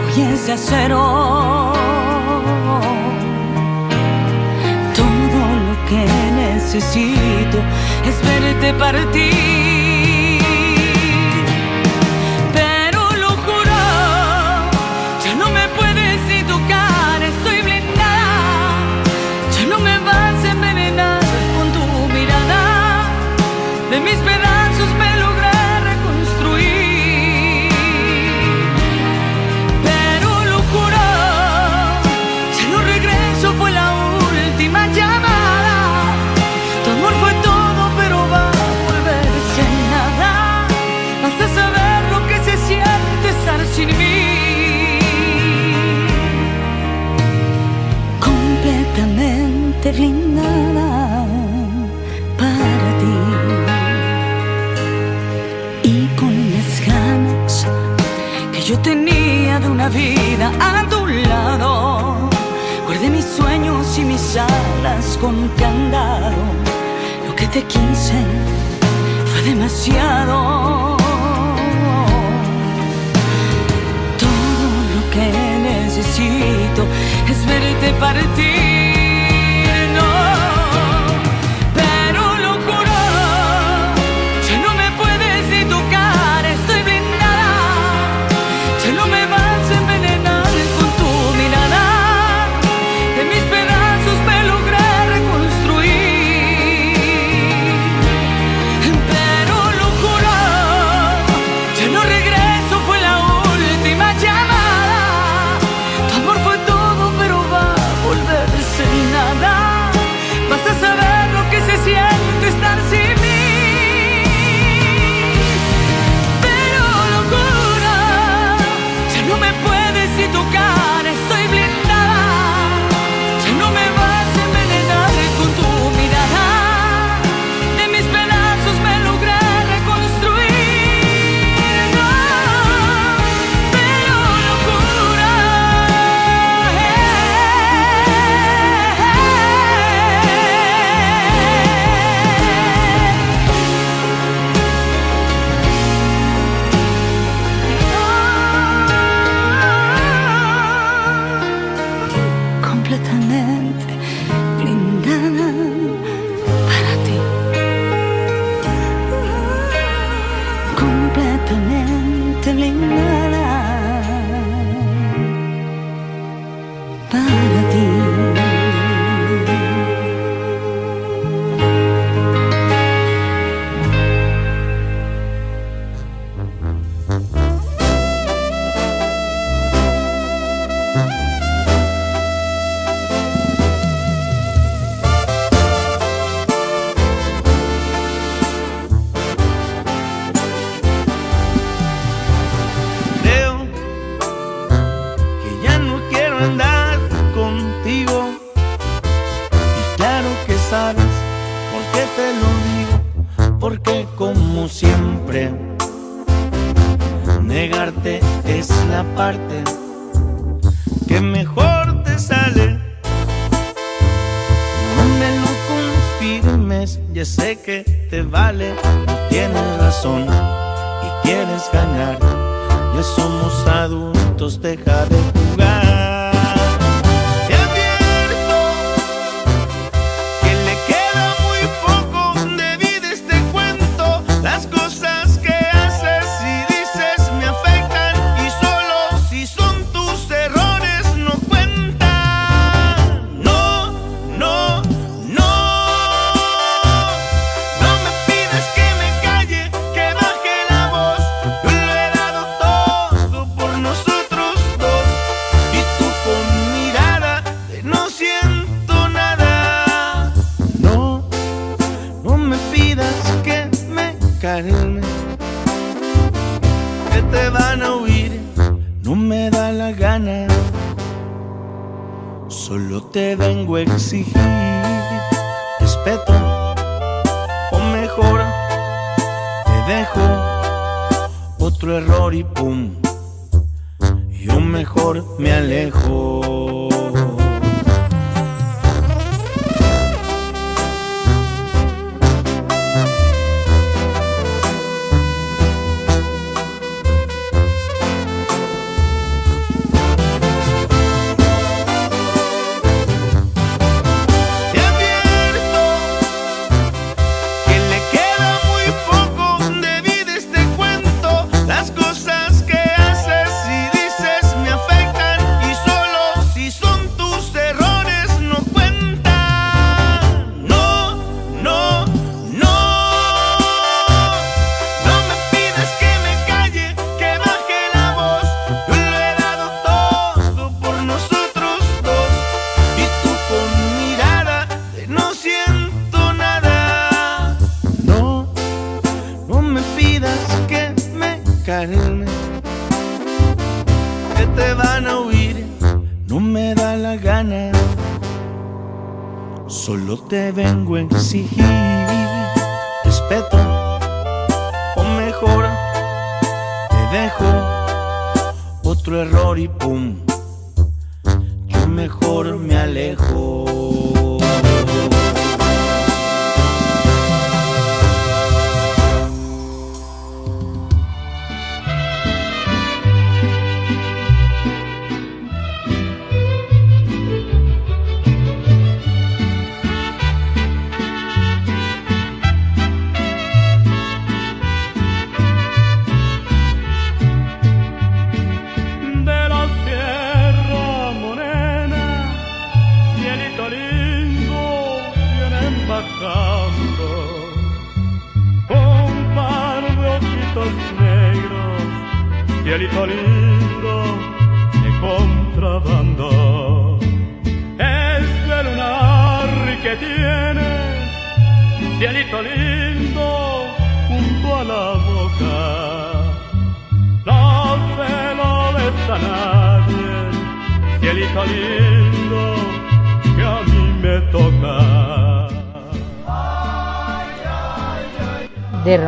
hoy es de acero. Necesito es verte partir. Para ti. Y con las ganas que yo tenía de una vida a tu lado. Guardé mis sueños y mis alas con candado. Lo que te quise fue demasiado. Todo lo que necesito es verte partir. Que te van a oír, no me da la gana. Solo te vengo a exigir respeto o mejor te dejo otro error y pum, yo mejor me alejo.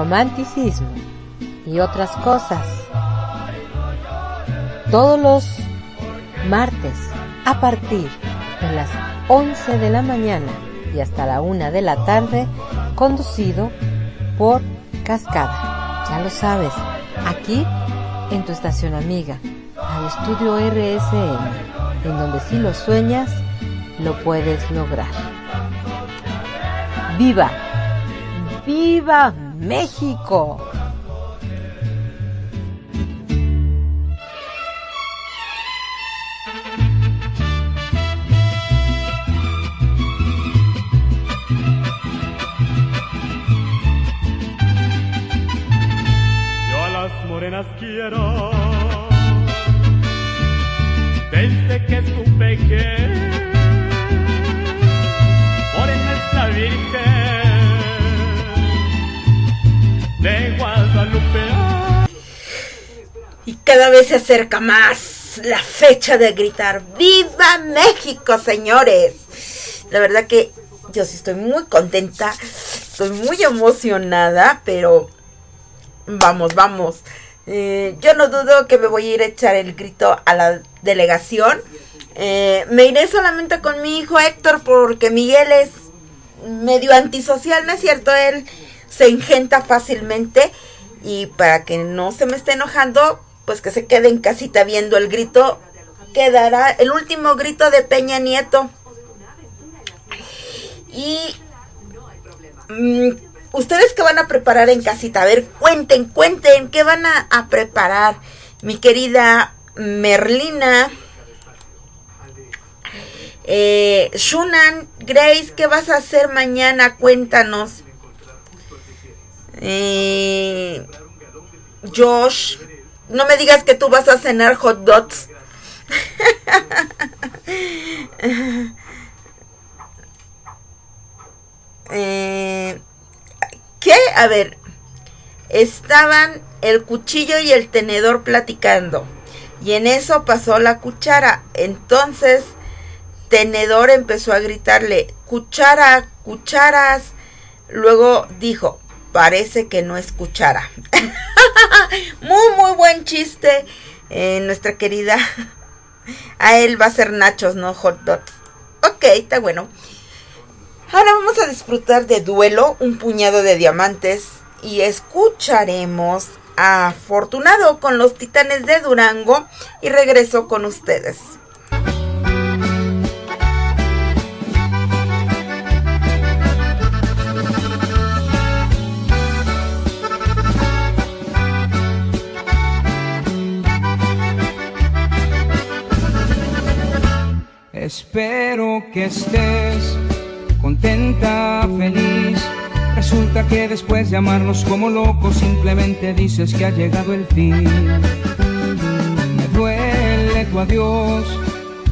Romanticismo y otras cosas. Todos los martes a partir de las 11 de la mañana y hasta la 1 de la tarde, conducido por Cascada. Ya lo sabes, aquí en tu estación amiga, al estudio RSM, en donde si lo sueñas, lo puedes lograr. ¡Viva! ¡Viva México! Se acerca más la fecha de gritar ¡Viva México, señores! La verdad que yo sí estoy muy contenta, estoy muy emocionada, pero vamos, vamos. Eh, yo no dudo que me voy a ir a echar el grito a la delegación. Eh, me iré solamente con mi hijo Héctor porque Miguel es medio antisocial, ¿no es cierto? Él se ingenta fácilmente. Y para que no se me esté enojando, pues que se quede en casita viendo el grito. Quedará el último grito de Peña Nieto. Y mm, ustedes qué van a preparar en casita, a ver, cuenten, cuenten, ¿qué van a, a preparar? Mi querida Merlina, eh, Shunan, Grace, ¿qué vas a hacer mañana? Cuéntanos. Eh, Josh, no me digas que tú vas a cenar hot dogs. eh, ¿Qué? A ver, estaban el cuchillo y el tenedor platicando. Y en eso pasó la cuchara. Entonces, tenedor empezó a gritarle, cuchara, cucharas. Luego dijo, parece que no es cuchara. muy, muy buen chiste. Eh, nuestra querida. A él va a ser nachos, no hot dogs. Ok, está bueno. Ahora vamos a disfrutar de duelo, un puñado de diamantes. Y escucharemos a Afortunado con los titanes de Durango. Y regreso con ustedes. Espero que estés contenta, feliz. Resulta que después de amarnos como locos simplemente dices que ha llegado el fin. Me duele tu adiós,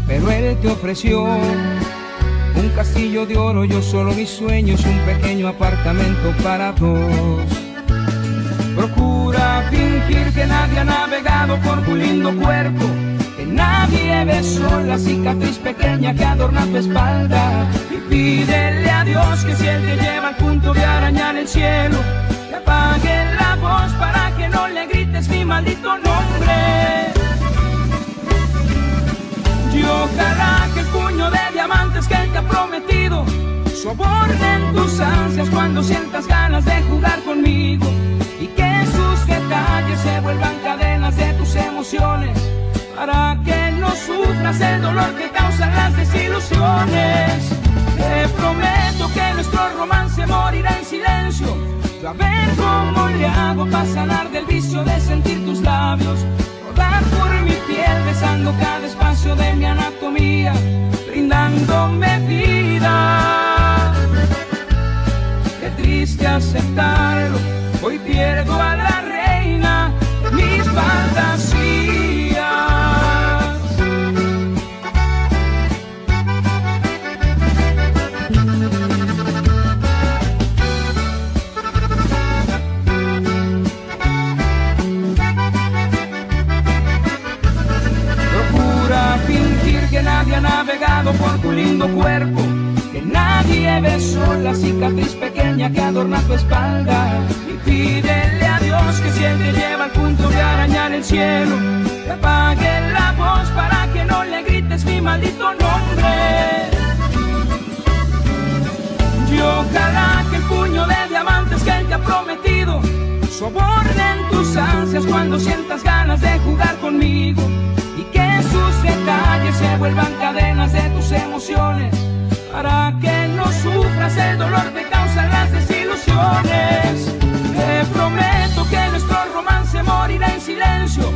pero él te ofreció un castillo de oro, yo solo mis sueños, un pequeño apartamento para dos. Procura fingir que nadie ha navegado por tu lindo cuerpo Nadie besó la cicatriz pequeña que adorna tu espalda. Y pídele a Dios que si Él te lleva al punto de arañar el cielo, que apague la voz para que no le grites mi maldito nombre. Y ojalá que el puño de diamantes que Él te ha prometido sobornen tus ansias cuando sientas ganas de jugar conmigo y que sus detalles se vuelvan cadenas de tus emociones para que no sufras el dolor que causan las desilusiones. Te prometo que nuestro romance morirá en silencio. a ver cómo le hago para sanar del vicio de sentir tus labios. Rodar por mi piel, besando cada espacio de mi anatomía, brindándome vida. Qué triste aceptarlo, hoy pierdo a la reina mis fantasías. Navegado por tu lindo cuerpo, que nadie besó la cicatriz pequeña que adorna tu espalda. Y pídele a Dios que si Él te lleva al punto de arañar el cielo, te apague la voz para que no le grites mi maldito nombre. Y ojalá que el puño de diamantes que Él te ha prometido sobornen tus ansias cuando sientas ganas de jugar conmigo sus detalles se vuelvan cadenas de tus emociones para que no sufras el dolor que causan las desilusiones. Te prometo que nuestro romance morirá en silencio.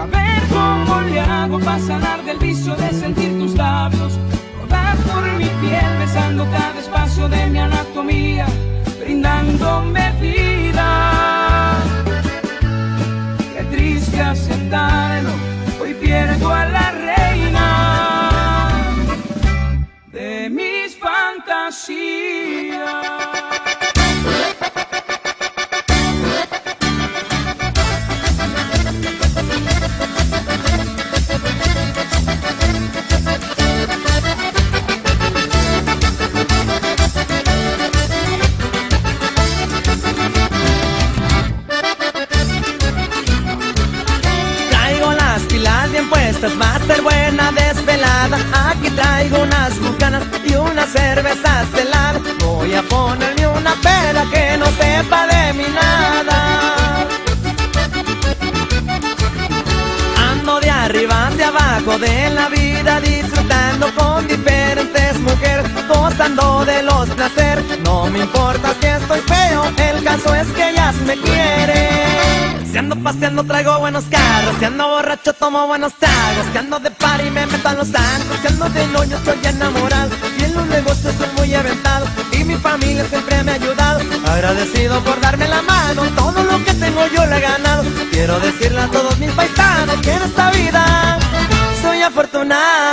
a ver cómo le hago para sanar del vicio de sentir tus labios, rodar por mi piel, besando cada espacio de mi anatomía, brindándome vida. Qué triste aceptarlo pierdo a la reina de mis fantasías. va a ser buena desvelada. Aquí traigo unas bucanas y una cerveza heladas. Voy a ponerme una peda que no sepa de mi nada. Ando de arriba hacia abajo de la vida disfrutando con diferentes mujeres, gozando de los placeres no me importa si estoy feo, el caso es que ellas me quieren. Si ando paseando traigo buenos carros, si ando borracho tomo buenos tragos, si ando de par y me meto a los santos, si ando de noño estoy enamorado y en los negocios soy muy aventado y mi familia siempre me ha ayudado. Agradecido por darme la mano, todo lo que tengo yo lo he ganado. Quiero decirle a todos mis paisanos que en esta vida soy afortunado.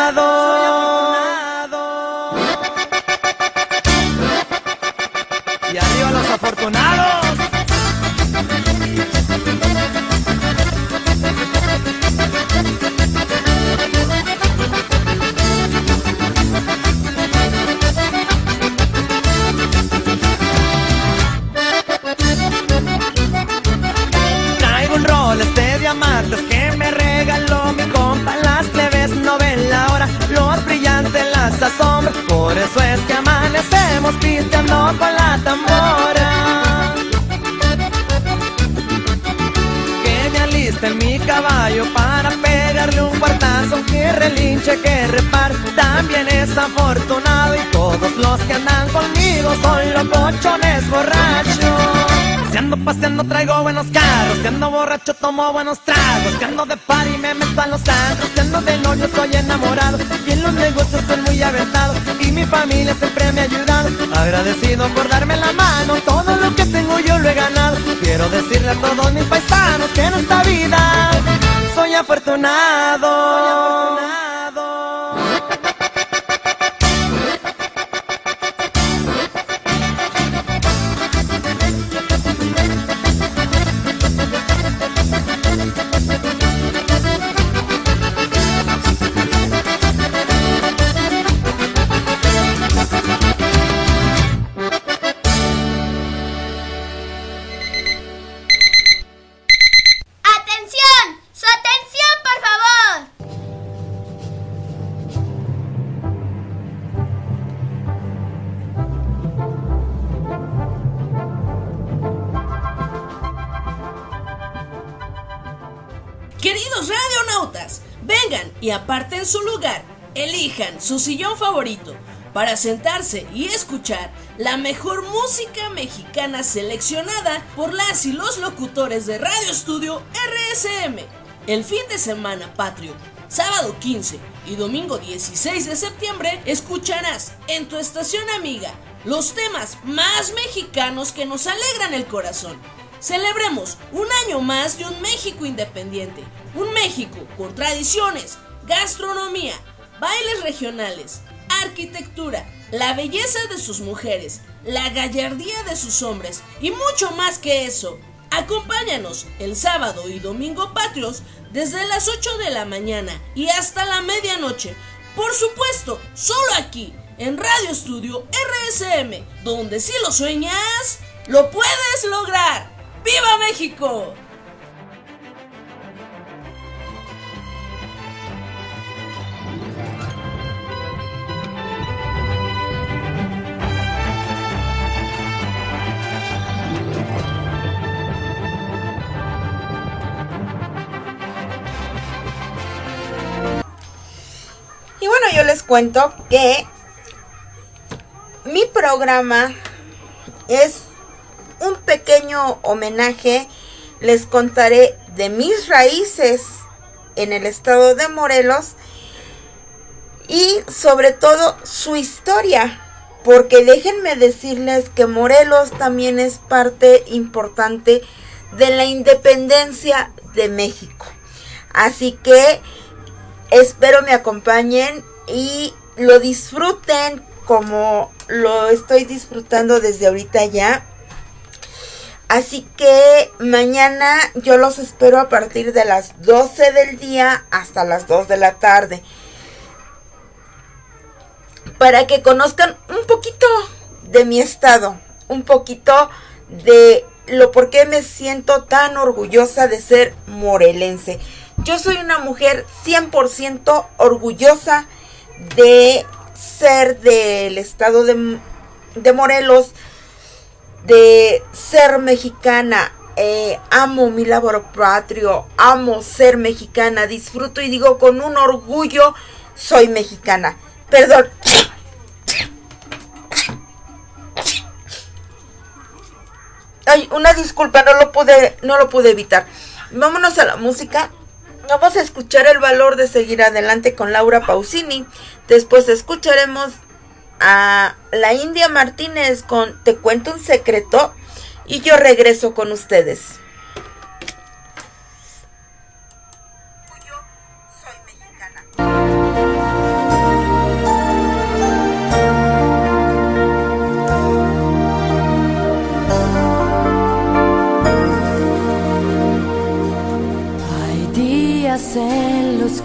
Si ando traigo buenos carros, si ando borracho tomo buenos tragos, si ando de par y me meto a los antros, si ando de novio soy enamorado y en los negocios soy muy aventado y mi familia siempre me ha ayudado. Agradecido por darme la mano, todo lo que tengo yo lo he ganado. Quiero decirle a todos mis paisanos que en esta vida soy afortunado. Lugar. Elijan su sillón favorito para sentarse y escuchar la mejor música mexicana seleccionada por las y los locutores de Radio Estudio RSM. El fin de semana patrio, sábado 15 y domingo 16 de septiembre, escucharás en tu estación amiga los temas más mexicanos que nos alegran el corazón. Celebremos un año más de un México independiente, un México con tradiciones, gastronomía, bailes regionales, arquitectura, la belleza de sus mujeres, la gallardía de sus hombres y mucho más que eso. Acompáñanos el sábado y domingo patrios desde las 8 de la mañana y hasta la medianoche. Por supuesto, solo aquí, en Radio Estudio RSM, donde si lo sueñas, lo puedes lograr. ¡Viva México! Cuento que mi programa es un pequeño homenaje. Les contaré de mis raíces en el estado de Morelos y sobre todo su historia. Porque déjenme decirles que Morelos también es parte importante de la independencia de México. Así que espero me acompañen y lo disfruten como lo estoy disfrutando desde ahorita ya. Así que mañana yo los espero a partir de las 12 del día hasta las 2 de la tarde. Para que conozcan un poquito de mi estado, un poquito de lo por qué me siento tan orgullosa de ser morelense. Yo soy una mujer 100% orgullosa de ser del estado de, de Morelos, de ser mexicana. eh, amo mi labor patrio, amo ser mexicana, disfruto y digo con un orgullo, soy mexicana. Perdón. Ay, una disculpa, no lo pude, no lo pude evitar. Vámonos a la música. Vamos a escuchar el valor de seguir adelante con Laura Pausini. Después escucharemos a la India Martínez con Te cuento un secreto y yo regreso con ustedes.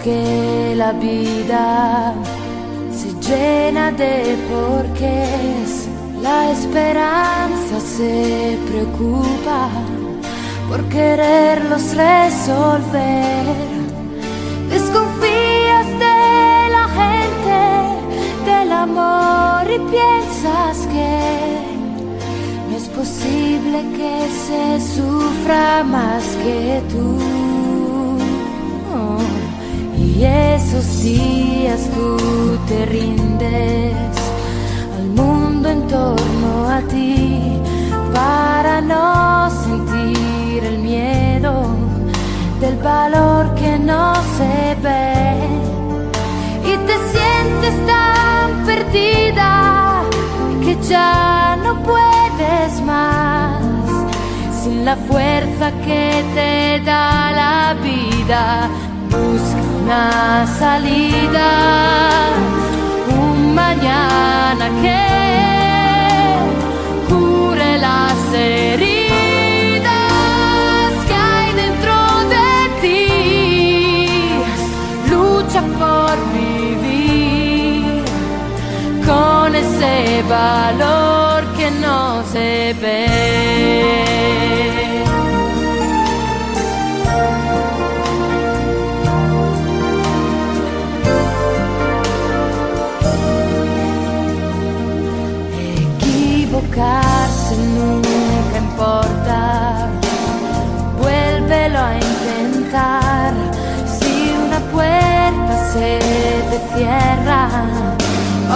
Que la vida se llena de porqués. La esperanza se preocupa por quererlos resolver. Desconfías de la gente, del amor y piensas que no es posible que se sufra más que tú. Y esos días tú te rindes al mundo en torno a ti para no sentir el miedo del valor que no se ve. Y te sientes tan perdida que ya no puedes más sin la fuerza que te da la vida. Una salida, un mañana que cure las heridas que hay dentro de ti. Lucha por vivir con ese valor que no se ve. Te cierra,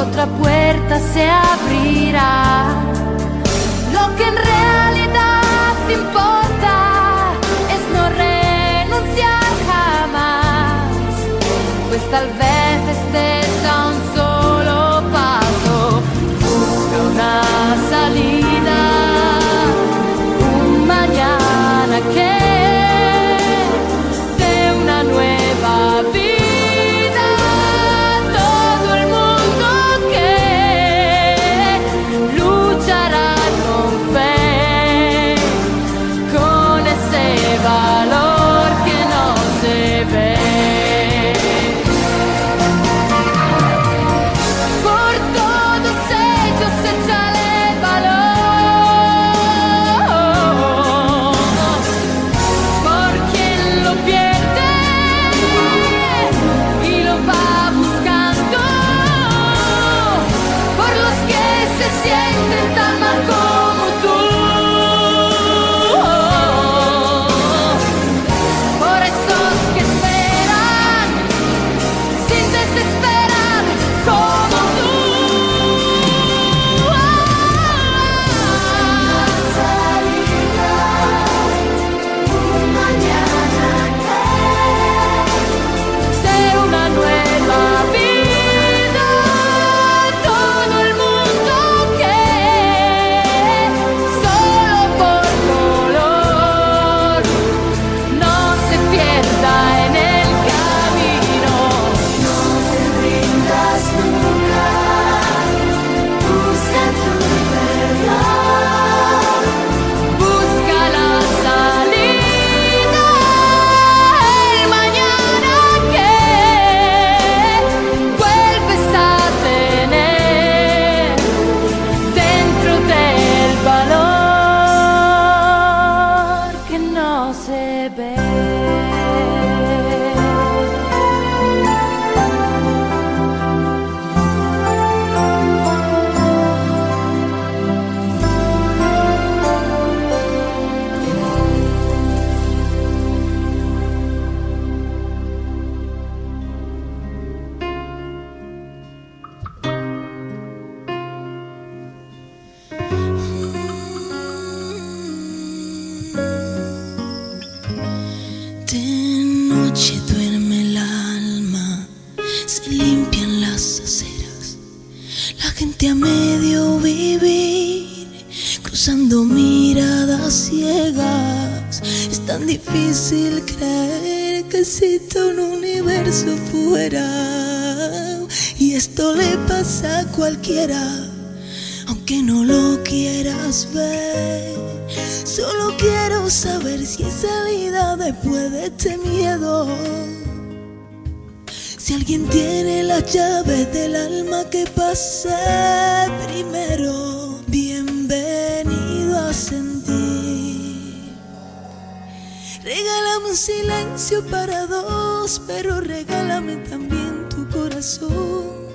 otra puerta se abrirá. Lo que en realidad importa es no renunciar jamás, pues tal vez estés a un solo paso. Busca una salida, un mañana que Y esto le pasa a cualquiera, aunque no lo quieras ver. Solo quiero saber si hay salida después de este miedo. Si alguien tiene las llaves del alma que pase primero, Regálame un silencio para dos, pero regálame también tu corazón.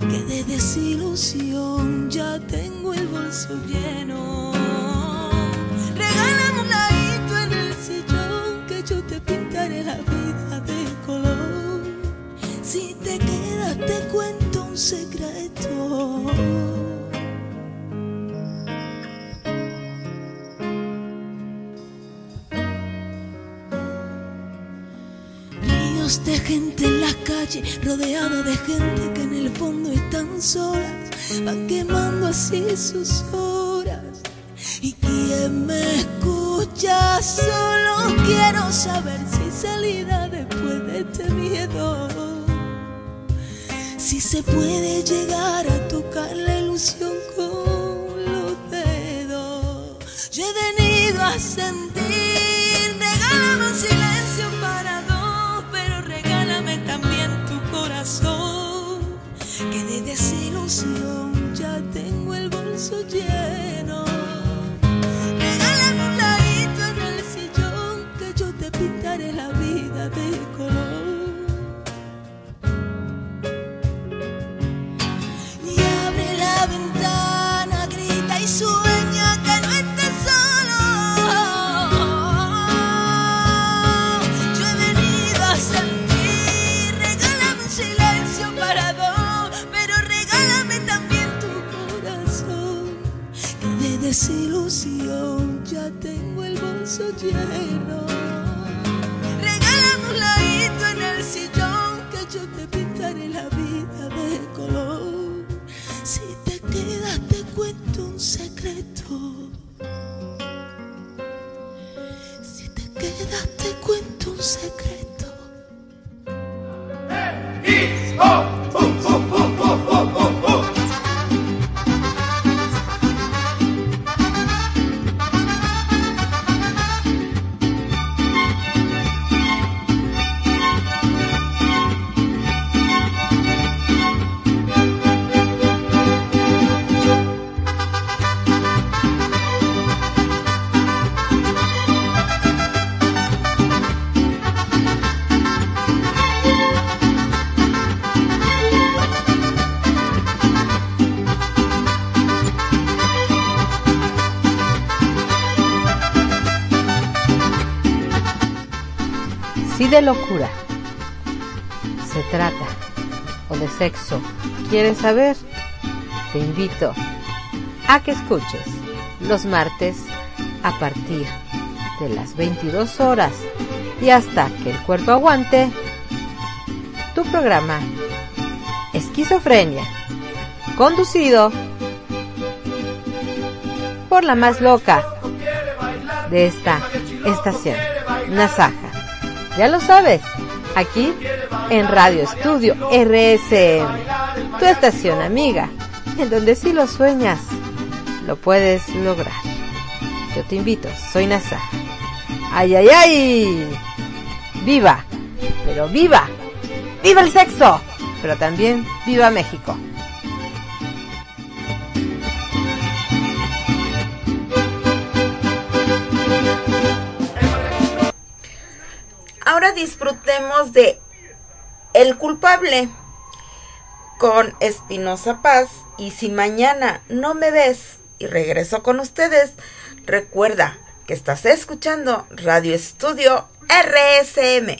Que de desilusión ya tengo el bolso lleno. Regálame un ladito en el sillón que yo te pintaré la vida de color. Si te quedas te cuento un secreto. De gente en la calle, rodeada de gente que en el fondo están solas, van quemando así sus horas. Y quien me escucha, solo quiero saber si salida después de este miedo. Si se puede llegar a tocar la ilusión con los dedos. Yo he venido a sentir, regálame un silencio desilusión ya tengo el bolso lleno. Regálame un ladito en el sillón que yo te pintaré la vida de color. Si te quedas te cuento un secreto. Si te quedas te cuento un secreto. De locura. Se trata o de sexo. Quieres saber, te invito a que escuches los martes a partir de las 22 horas y hasta que el cuerpo aguante tu programa Esquizofrenia, conducido por la más loca de esta estación, Nasaja. Ya lo sabes, aquí en Radio Estudio RSM, tu estación amiga, en donde si lo sueñas, lo puedes lograr. Yo te invito, soy NASA. ¡Ay, ay, ay! ¡Viva! Pero viva, viva el sexo, pero también viva México. Disfrutemos de El culpable con Espinosa Paz y si mañana no me ves y regreso con ustedes, recuerda que estás escuchando Radio Estudio RSM,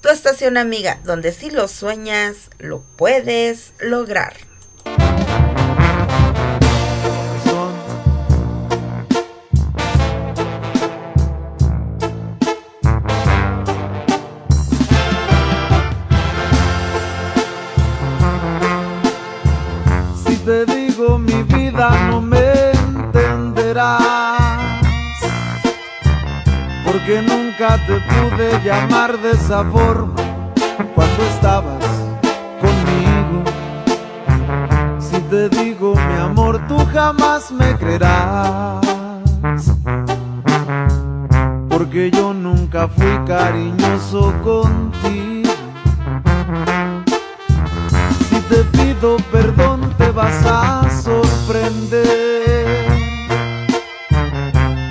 tu estación amiga, donde si lo sueñas, lo puedes lograr. No me entenderás. porque nunca te pude llamar de esa forma cuando estabas conmigo. Si te digo mi amor, tú jamás me creerás, porque yo nunca fui cariñoso contigo. Te pido perdón, te vas a sorprender,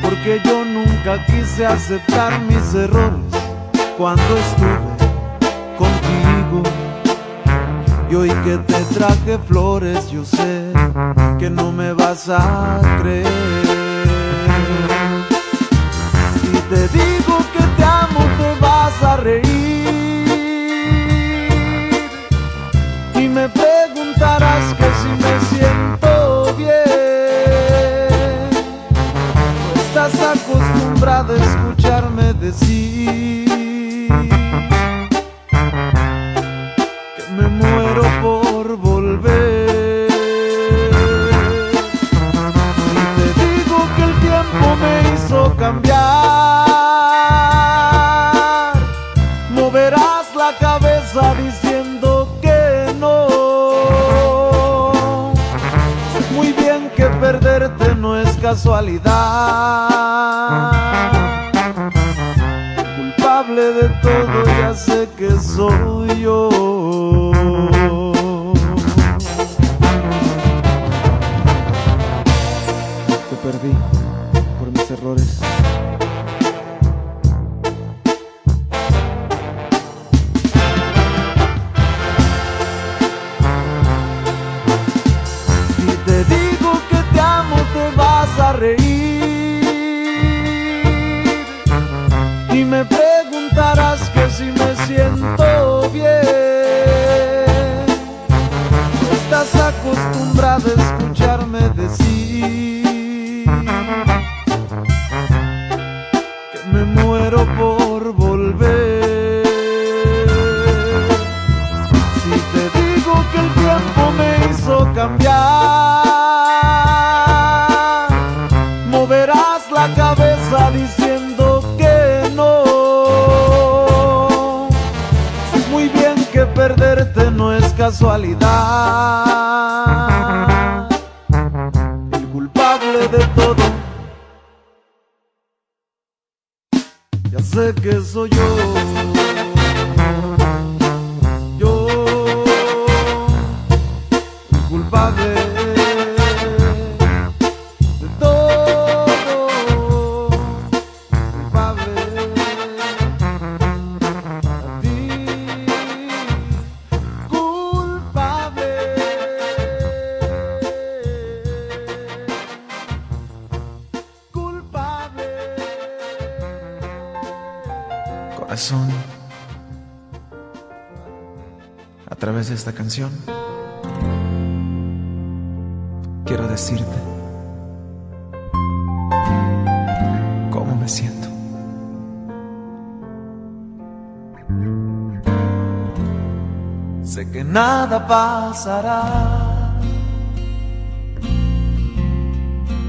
porque yo nunca quise aceptar mis errores cuando estuve contigo. Y hoy que te traje flores, yo sé que no me vas a creer. Si te digo que te amo, te vas a reír. Me preguntarás que si me siento bien. No estás acostumbrada a escucharme decir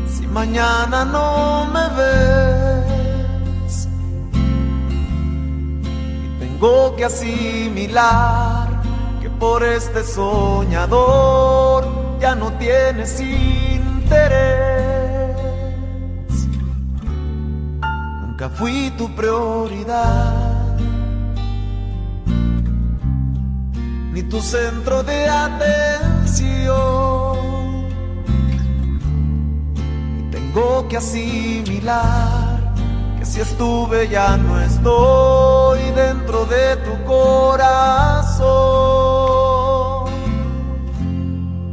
Si mañana no me ves y tengo que asimilar que por este soñador ya no tienes interés. Nunca fui tu prioridad. Tu centro de atención. Y tengo que asimilar que si estuve ya no estoy dentro de tu corazón.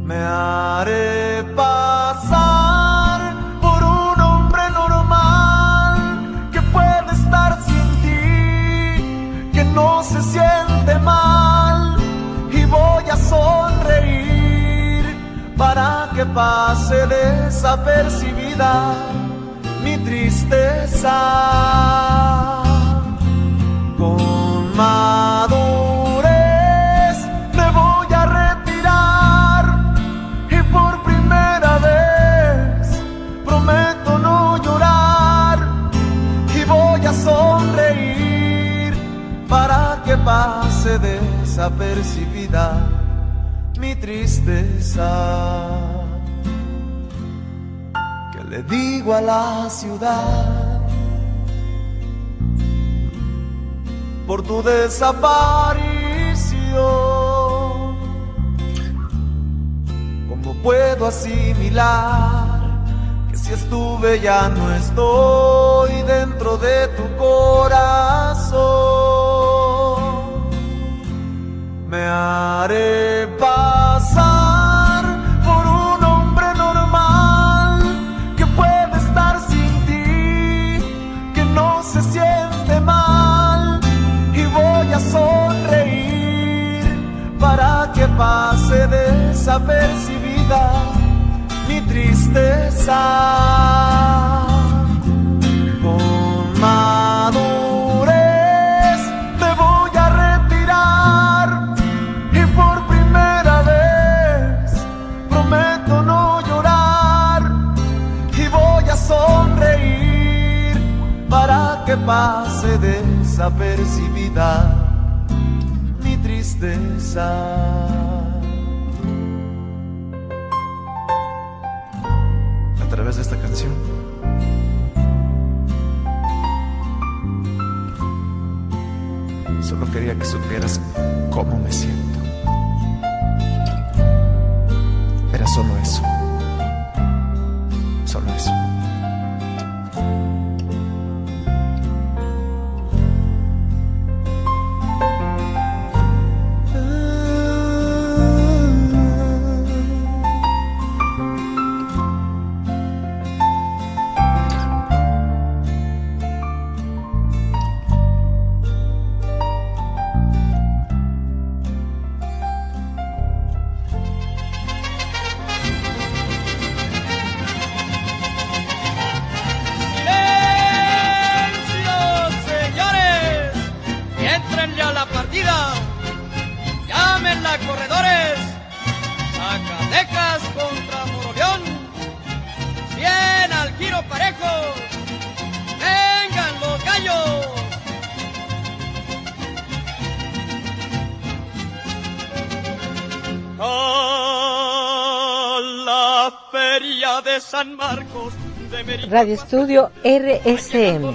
Me haré pasar por un hombre normal que puede estar sin ti, que no se siente mal sonreír para que pase desapercibida mi tristeza. Con madurez me voy a retirar y por primera vez prometo no llorar y voy a sonreír para que pase desapercibida mi tristeza. Que le digo a la ciudad por tu desaparición. ¿Cómo puedo asimilar que si estuve ya no estoy dentro de tu corazón? Me haré pase desapercibida mi tristeza. Con madurez me voy a retirar y por primera vez prometo no llorar y voy a sonreír para que pase desapercibida mi tristeza. Quería que supieras cómo me siento. Era solo eso. De San Marcos de. Radio Estudio RSM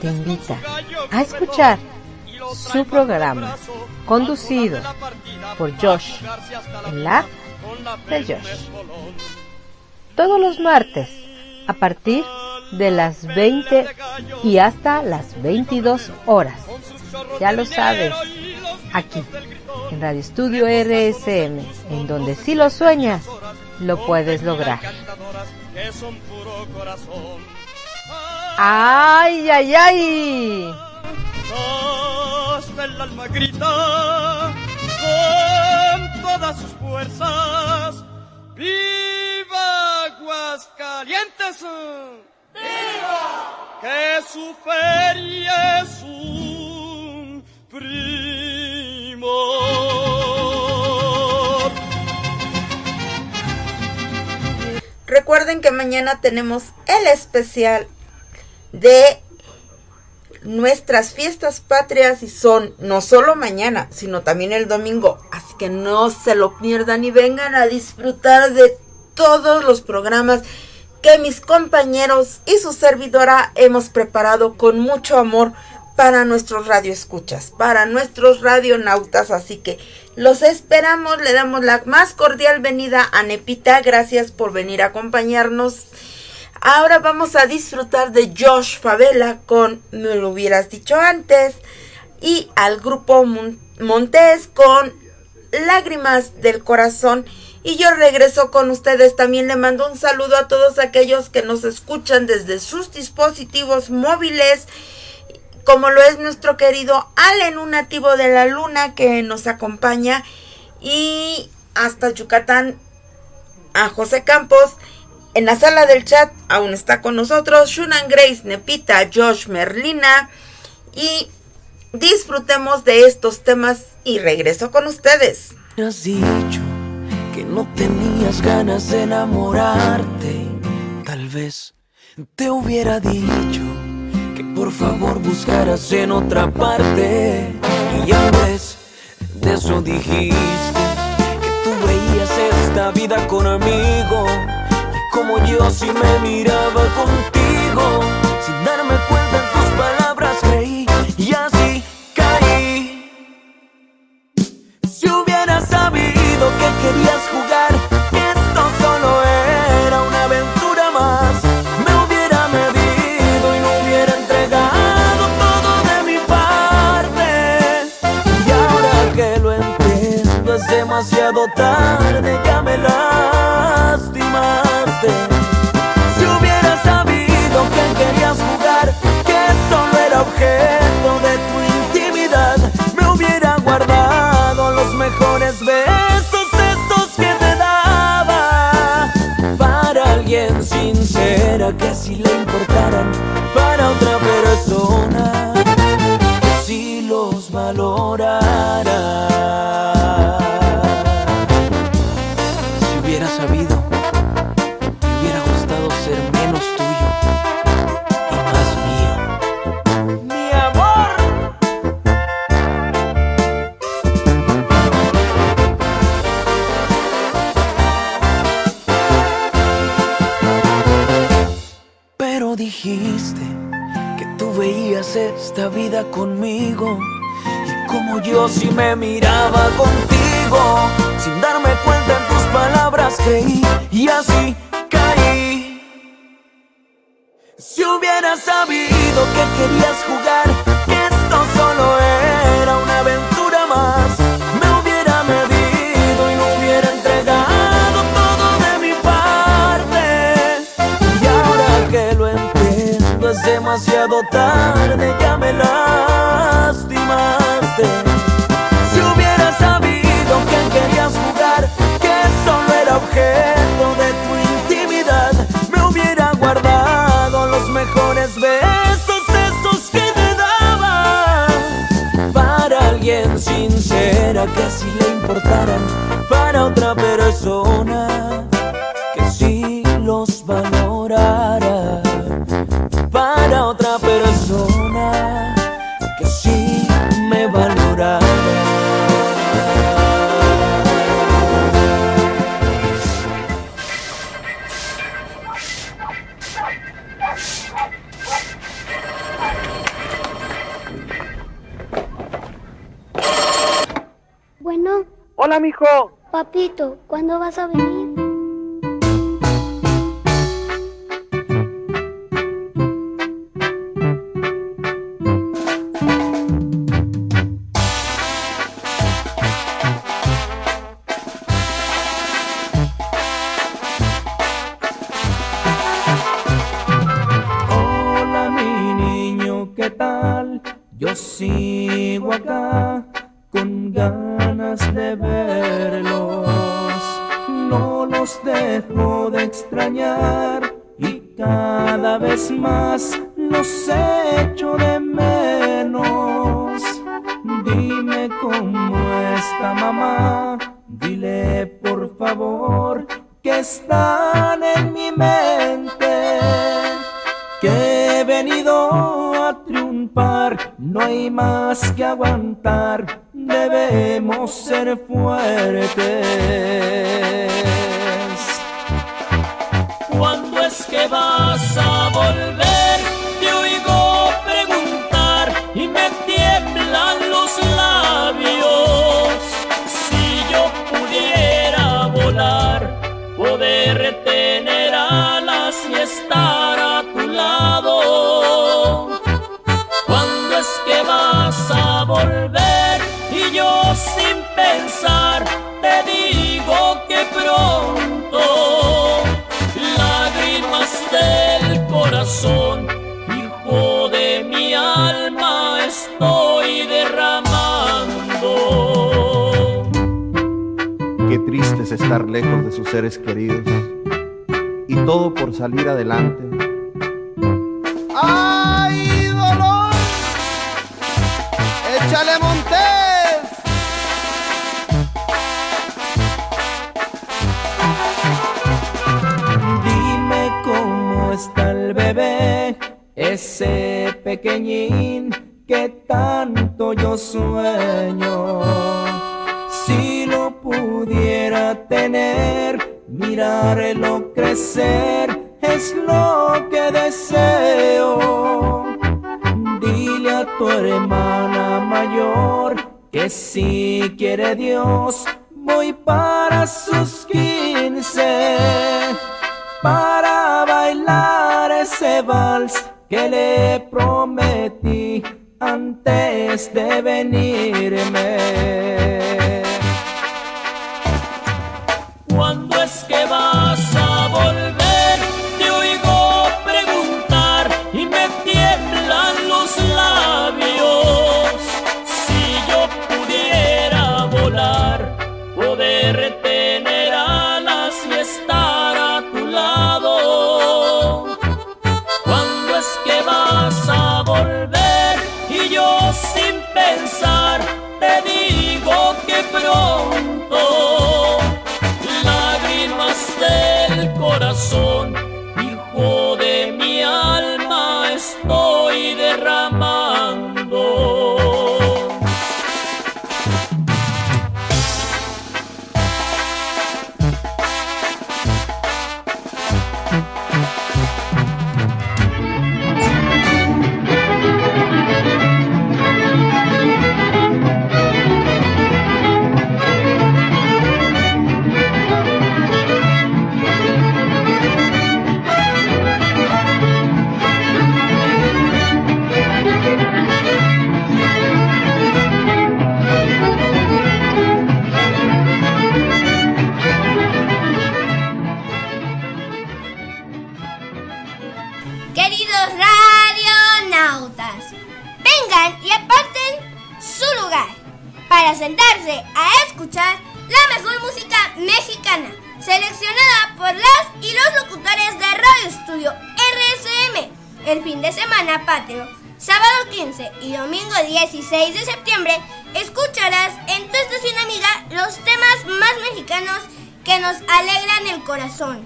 te invita a escuchar su programa conducido por Josh, el app de Josh. Todos los martes a partir de las 20 y hasta las 22 horas. Ya lo sabes, aquí en Radio Estudio RSM, en donde si lo sueñas, lo puedes lograr. ¡Ay, ay, ay! Hasta el alma grita con todas sus fuerzas. ¡Viva Aguascalientes! ¡Viva! Que su feria es un primor. Recuerden que mañana tenemos el especial de nuestras fiestas patrias y son no solo mañana, sino también el domingo. Así que no se lo pierdan y vengan a disfrutar de todos los programas que mis compañeros y su servidora hemos preparado con mucho amor para nuestros radioescuchas, para nuestros radionautas. Así que los esperamos, le damos la más cordial venida a Nepita. Gracias por venir a acompañarnos. Ahora vamos a disfrutar de Josh Favela con Me lo hubieras dicho antes y al grupo Mon- Montés con Lágrimas del Corazón. Y yo regreso con ustedes. También le mando un saludo a todos aquellos que nos escuchan desde sus dispositivos móviles, como lo es nuestro querido Allen, un nativo de la luna que nos acompaña. Y hasta Yucatán, a José Campos. En la sala del chat aún está con nosotros Shunan Grace, Nepita, Josh, Merlina. Y disfrutemos de estos temas y regreso con ustedes. Has dicho que no tenías ganas de enamorarte. Tal vez te hubiera dicho por favor buscarás en otra parte. Y ya ves, de eso dijiste Que tú veías esta vida con amigo Y como yo si me miraba contigo. Sin darme cuenta en tus palabras creí Y así caí. Si hubiera sabido que querías me. Tener, mirarlo crecer es lo que deseo. Dile a tu hermana mayor que si quiere Dios, voy para sus quince para bailar ese vals que le prometí antes de venirme. ¿Cuándo es que vas a volver? El fin de semana patrio, sábado 15 y domingo 16 de septiembre, escucharás en tu estación amiga los temas más mexicanos que nos alegran el corazón.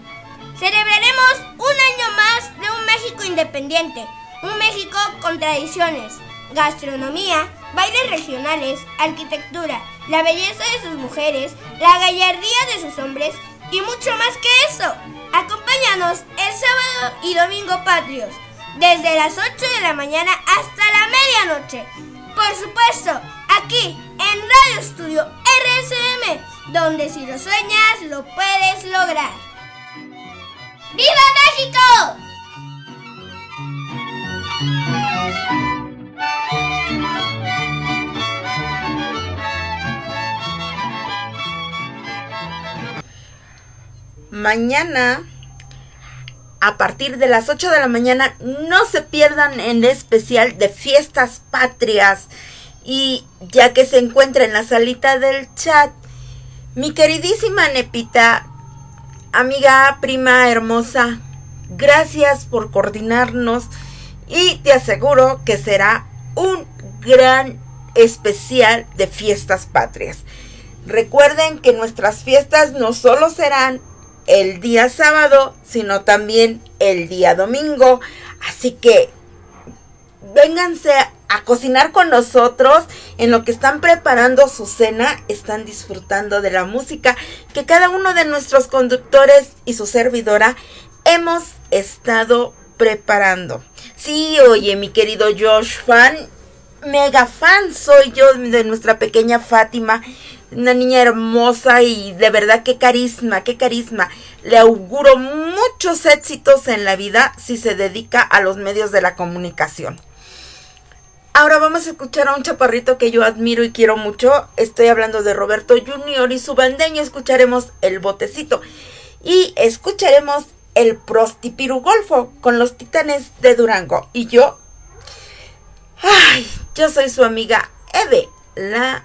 Celebraremos un año más de un México independiente, un México con tradiciones, gastronomía, bailes regionales, arquitectura, la belleza de sus mujeres, la gallardía de sus hombres y mucho más que eso. Acompáñanos el sábado y domingo patrios, desde las 8 de la mañana hasta la medianoche. Por supuesto, aquí en Radio Estudio RSM, donde si lo sueñas lo puedes lograr. ¡Viva México! Mañana, a partir de las 8 de la mañana, no se pierdan en especial de fiestas patrias. Y ya que se encuentra en la salita del chat, mi queridísima Nepita, amiga, prima hermosa, gracias por coordinarnos y te aseguro que será un gran especial de fiestas patrias. Recuerden que nuestras fiestas no solo serán el día sábado, sino también el día domingo. Así que vénganse a cocinar con nosotros en lo que están preparando su cena, están disfrutando de la música que cada uno de nuestros conductores y su servidora hemos estado preparando. Sí, oye, mi querido Josh fan, mega fan soy yo de nuestra pequeña Fátima, una niña hermosa y de verdad qué carisma, qué carisma. Le auguro muchos éxitos en la vida si se dedica a los medios de la comunicación. Ahora vamos a escuchar a un chaparrito que yo admiro y quiero mucho. Estoy hablando de Roberto Junior y su bandeño. Escucharemos el botecito. Y escucharemos el prostipiru golfo con los titanes de Durango. Y yo. Ay, yo soy su amiga Eve, la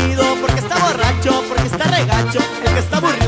gacho, el que está aburrido.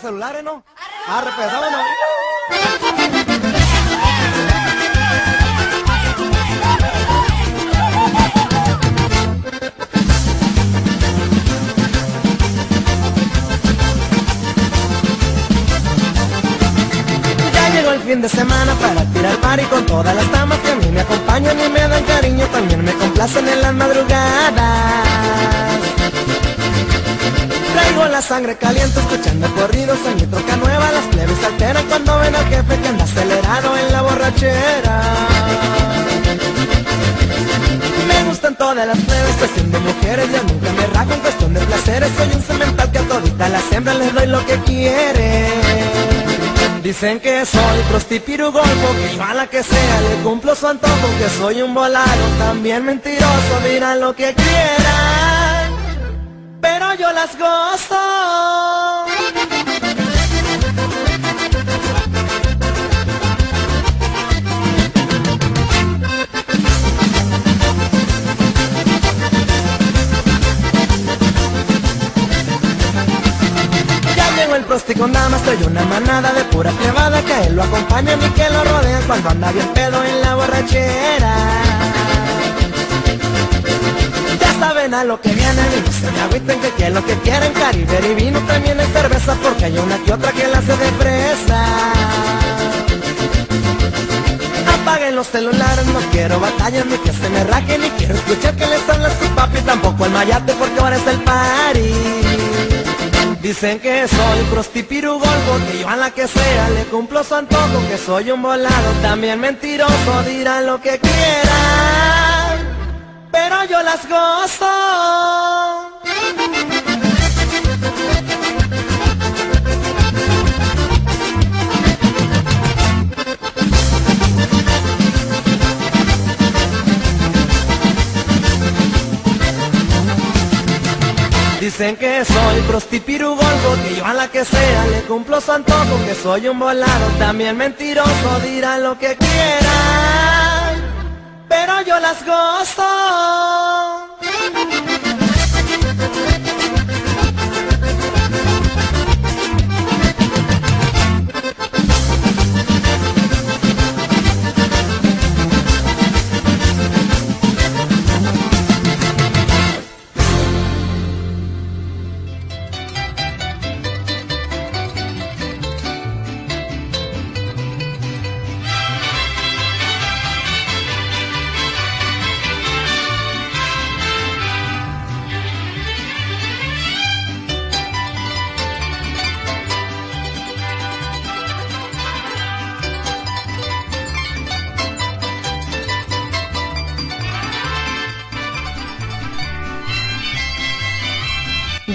Celulares, ¿no? Arre, pues, vámonos. Ya llegó el fin de semana para tirar party con todas las damas que a mí me acompañan y me dan cariño, también me complacen en las madrugadas. Traigo la sangre caliente Me gustan todas las plebes, cuestión de mujeres, yo nunca me rajo en cuestión de placeres, soy un cemental que a todita la siembra les doy lo que quieren. Dicen que soy prostipirugolfo, que yo que sea le cumplo su antojo, que soy un volado, también mentiroso, dirán lo que quieran, pero yo las gozo. Prosti con damas, trae una manada de pura plebada que a él lo acompañan y que lo rodean cuando anda bien pedo en la borrachera. Ya saben a lo que vienen y no se me agüiten que quieren lo que quieren, Caribe y vino también es cerveza porque hay una que otra que la hace de fresa. Apaguen los celulares, no quiero batallas ni que se me rajen ni quiero escuchar que les habla su papi, tampoco el mayate porque ahora es el party. Dicen que soy prostipirugolfo, que yo a la que sea le cumplo su antojo, que soy un volado, también mentiroso, dirán lo que quieran, pero yo las gozo. Dicen que soy prostipirugolfo, que yo a la que sea le cumplo su antojo, que soy un volado, también mentiroso, dirán lo que quieran, pero yo las gozo.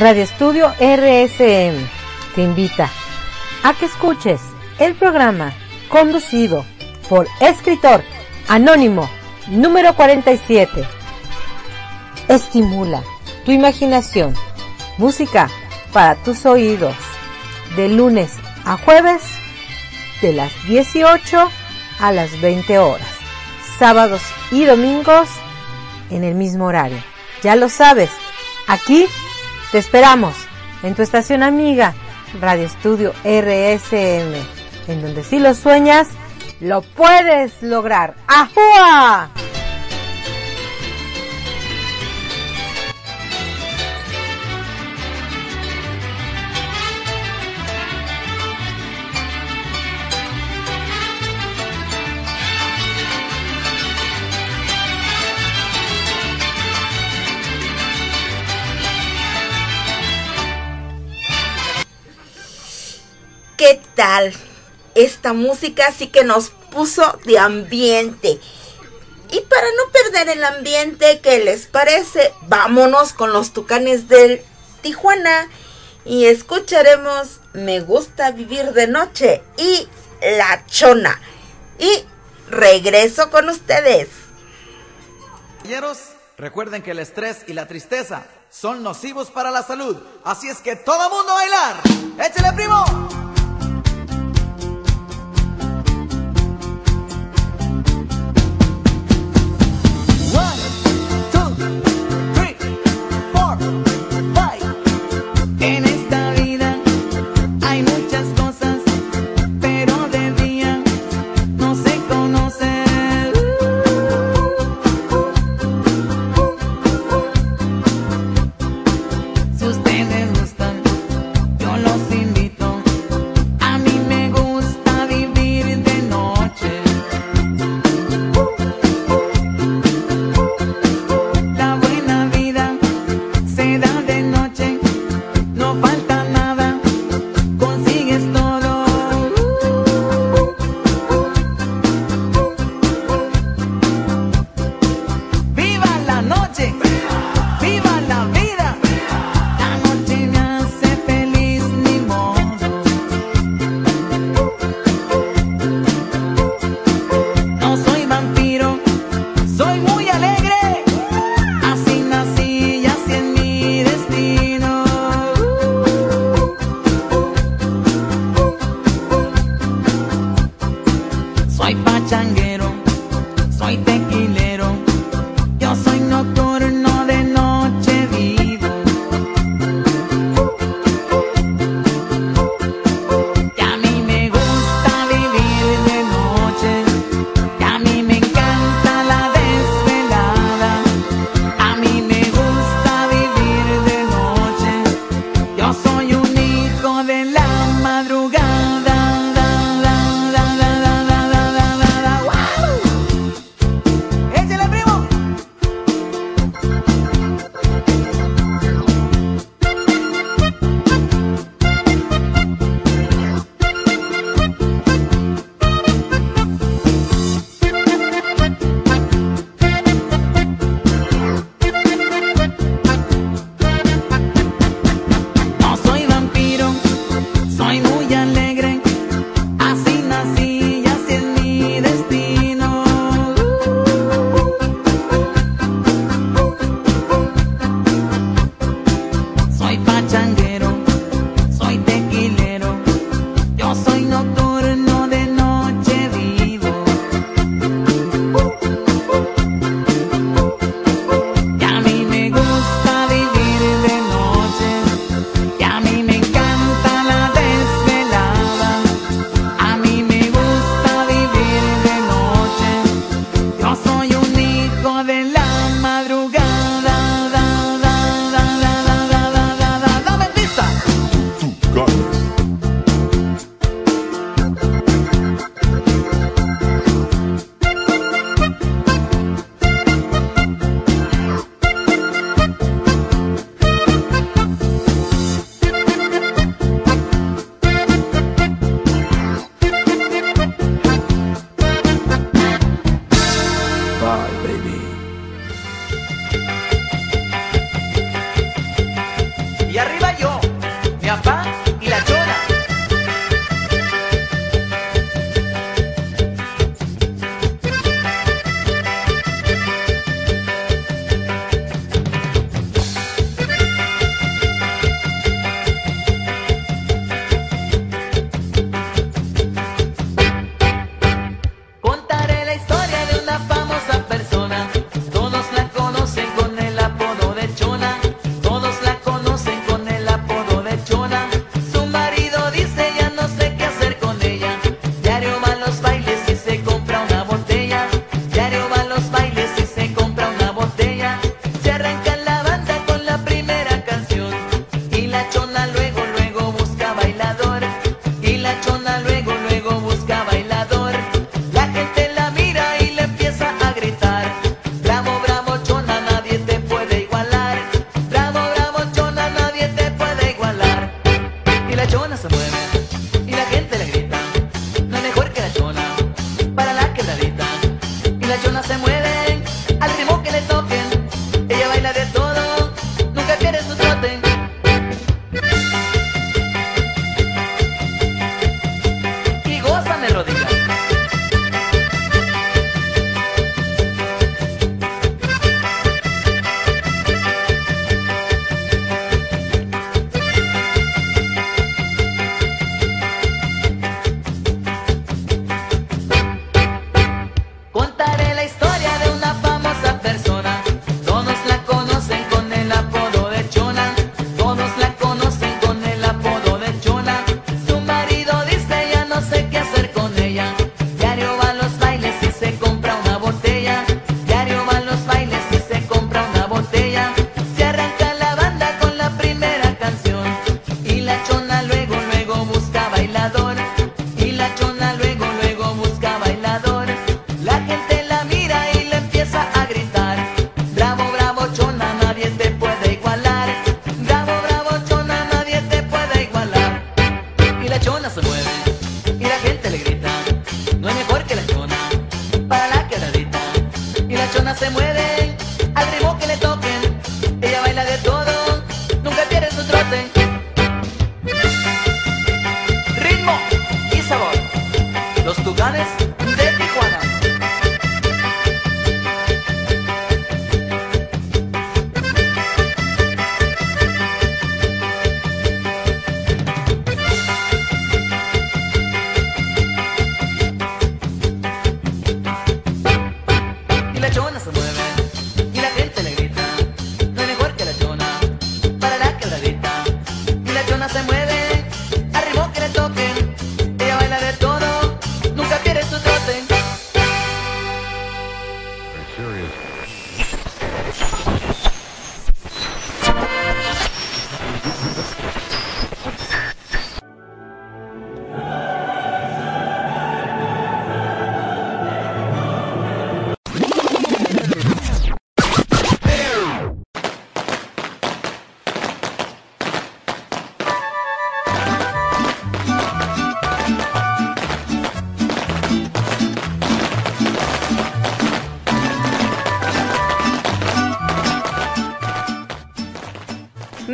Radio Estudio RSM te invita a que escuches el programa conducido por escritor anónimo número 47. Estimula tu imaginación. Música para tus oídos. De lunes a jueves de las 18 a las 20 horas. Sábados y domingos en el mismo horario. Ya lo sabes, aquí te esperamos en tu estación amiga Radio Estudio RSM, en donde si lo sueñas, lo puedes lograr. ¡Ajúa! Esta música sí que nos puso de ambiente. Y para no perder el ambiente, ¿qué les parece? Vámonos con los tucanes del Tijuana y escucharemos Me gusta vivir de noche y La Chona. Y regreso con ustedes. Compañeros, recuerden que el estrés y la tristeza son nocivos para la salud. Así es que todo mundo a bailar. ¡Échale, primo!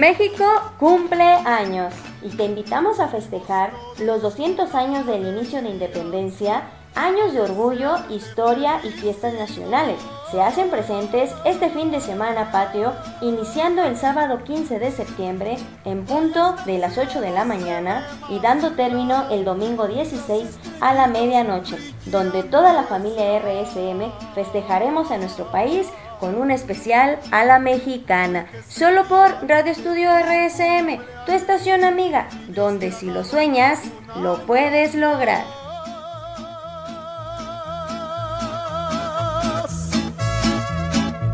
México cumple años y te invitamos a festejar los 200 años del inicio de independencia, años de orgullo, historia y fiestas nacionales. Se hacen presentes este fin de semana patio, iniciando el sábado 15 de septiembre en punto de las 8 de la mañana y dando término el domingo 16 a la medianoche, donde toda la familia RSM festejaremos a nuestro país con un especial a la mexicana, solo por Radio Estudio RSM, tu estación amiga, donde si lo sueñas, lo puedes lograr.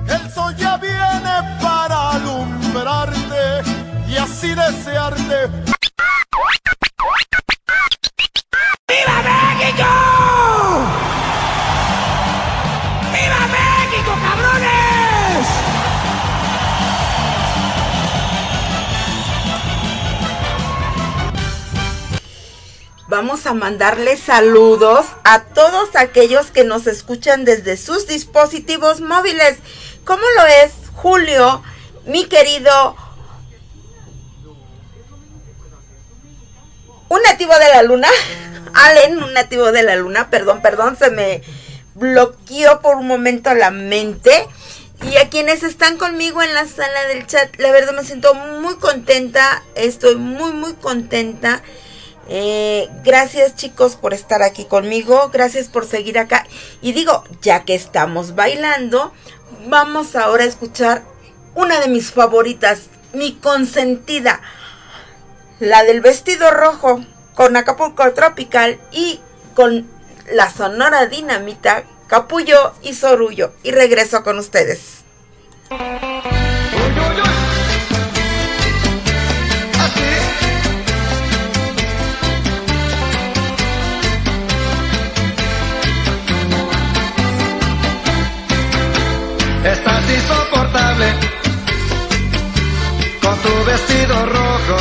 El sol ya viene para alumbrarte y así desearte. vamos a mandarle saludos a todos aquellos que nos escuchan desde sus dispositivos móviles. ¿Cómo lo es, Julio, mi querido? Un nativo de la luna, Allen, un nativo de la luna, perdón, perdón, se me bloqueó por un momento la mente. Y a quienes están conmigo en la sala del chat, la verdad me siento muy contenta, estoy muy, muy contenta eh, gracias chicos por estar aquí conmigo, gracias por seguir acá. Y digo, ya que estamos bailando, vamos ahora a escuchar una de mis favoritas, mi consentida, la del vestido rojo con Acapulco Tropical y con la Sonora Dinamita, Capullo y Sorullo. Y regreso con ustedes. Con tu vestido rojo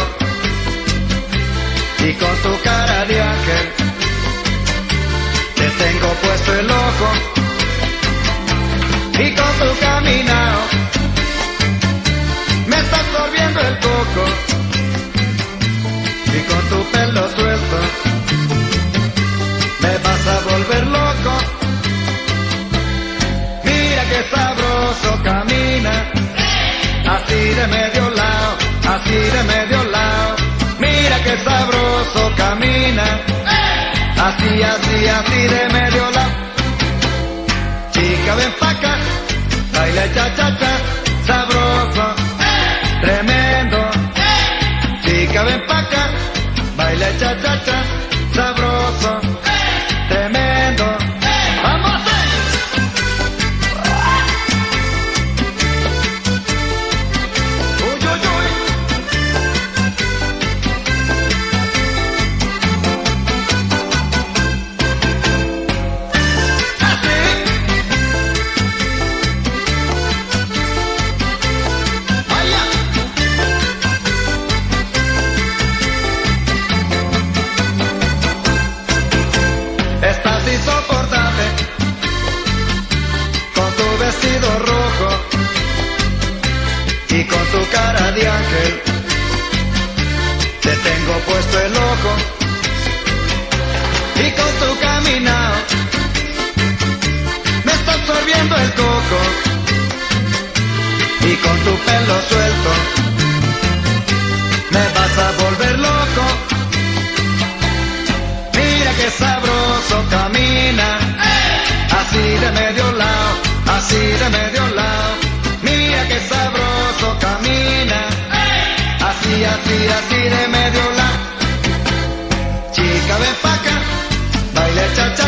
y con tu cara de ángel. Te tengo puesto el ojo y con tu caminado me estás sorbiendo el coco y con tu pelo suelto me vas a volver loco. Mira que sabroso así de medio lado, así de medio lado. Mira que sabroso camina, así, así, así de medio lado. Chica ven pa' baila cha cha cha, sabroso, tremendo. Chica ven pa' baila cha cha cha, el coco y con tu pelo suelto me vas a volver loco. Mira que sabroso camina, así de medio lado, así de medio lado. Mira que sabroso camina, así, así, así de medio lado. Chica ven pa' acá, baila cha cha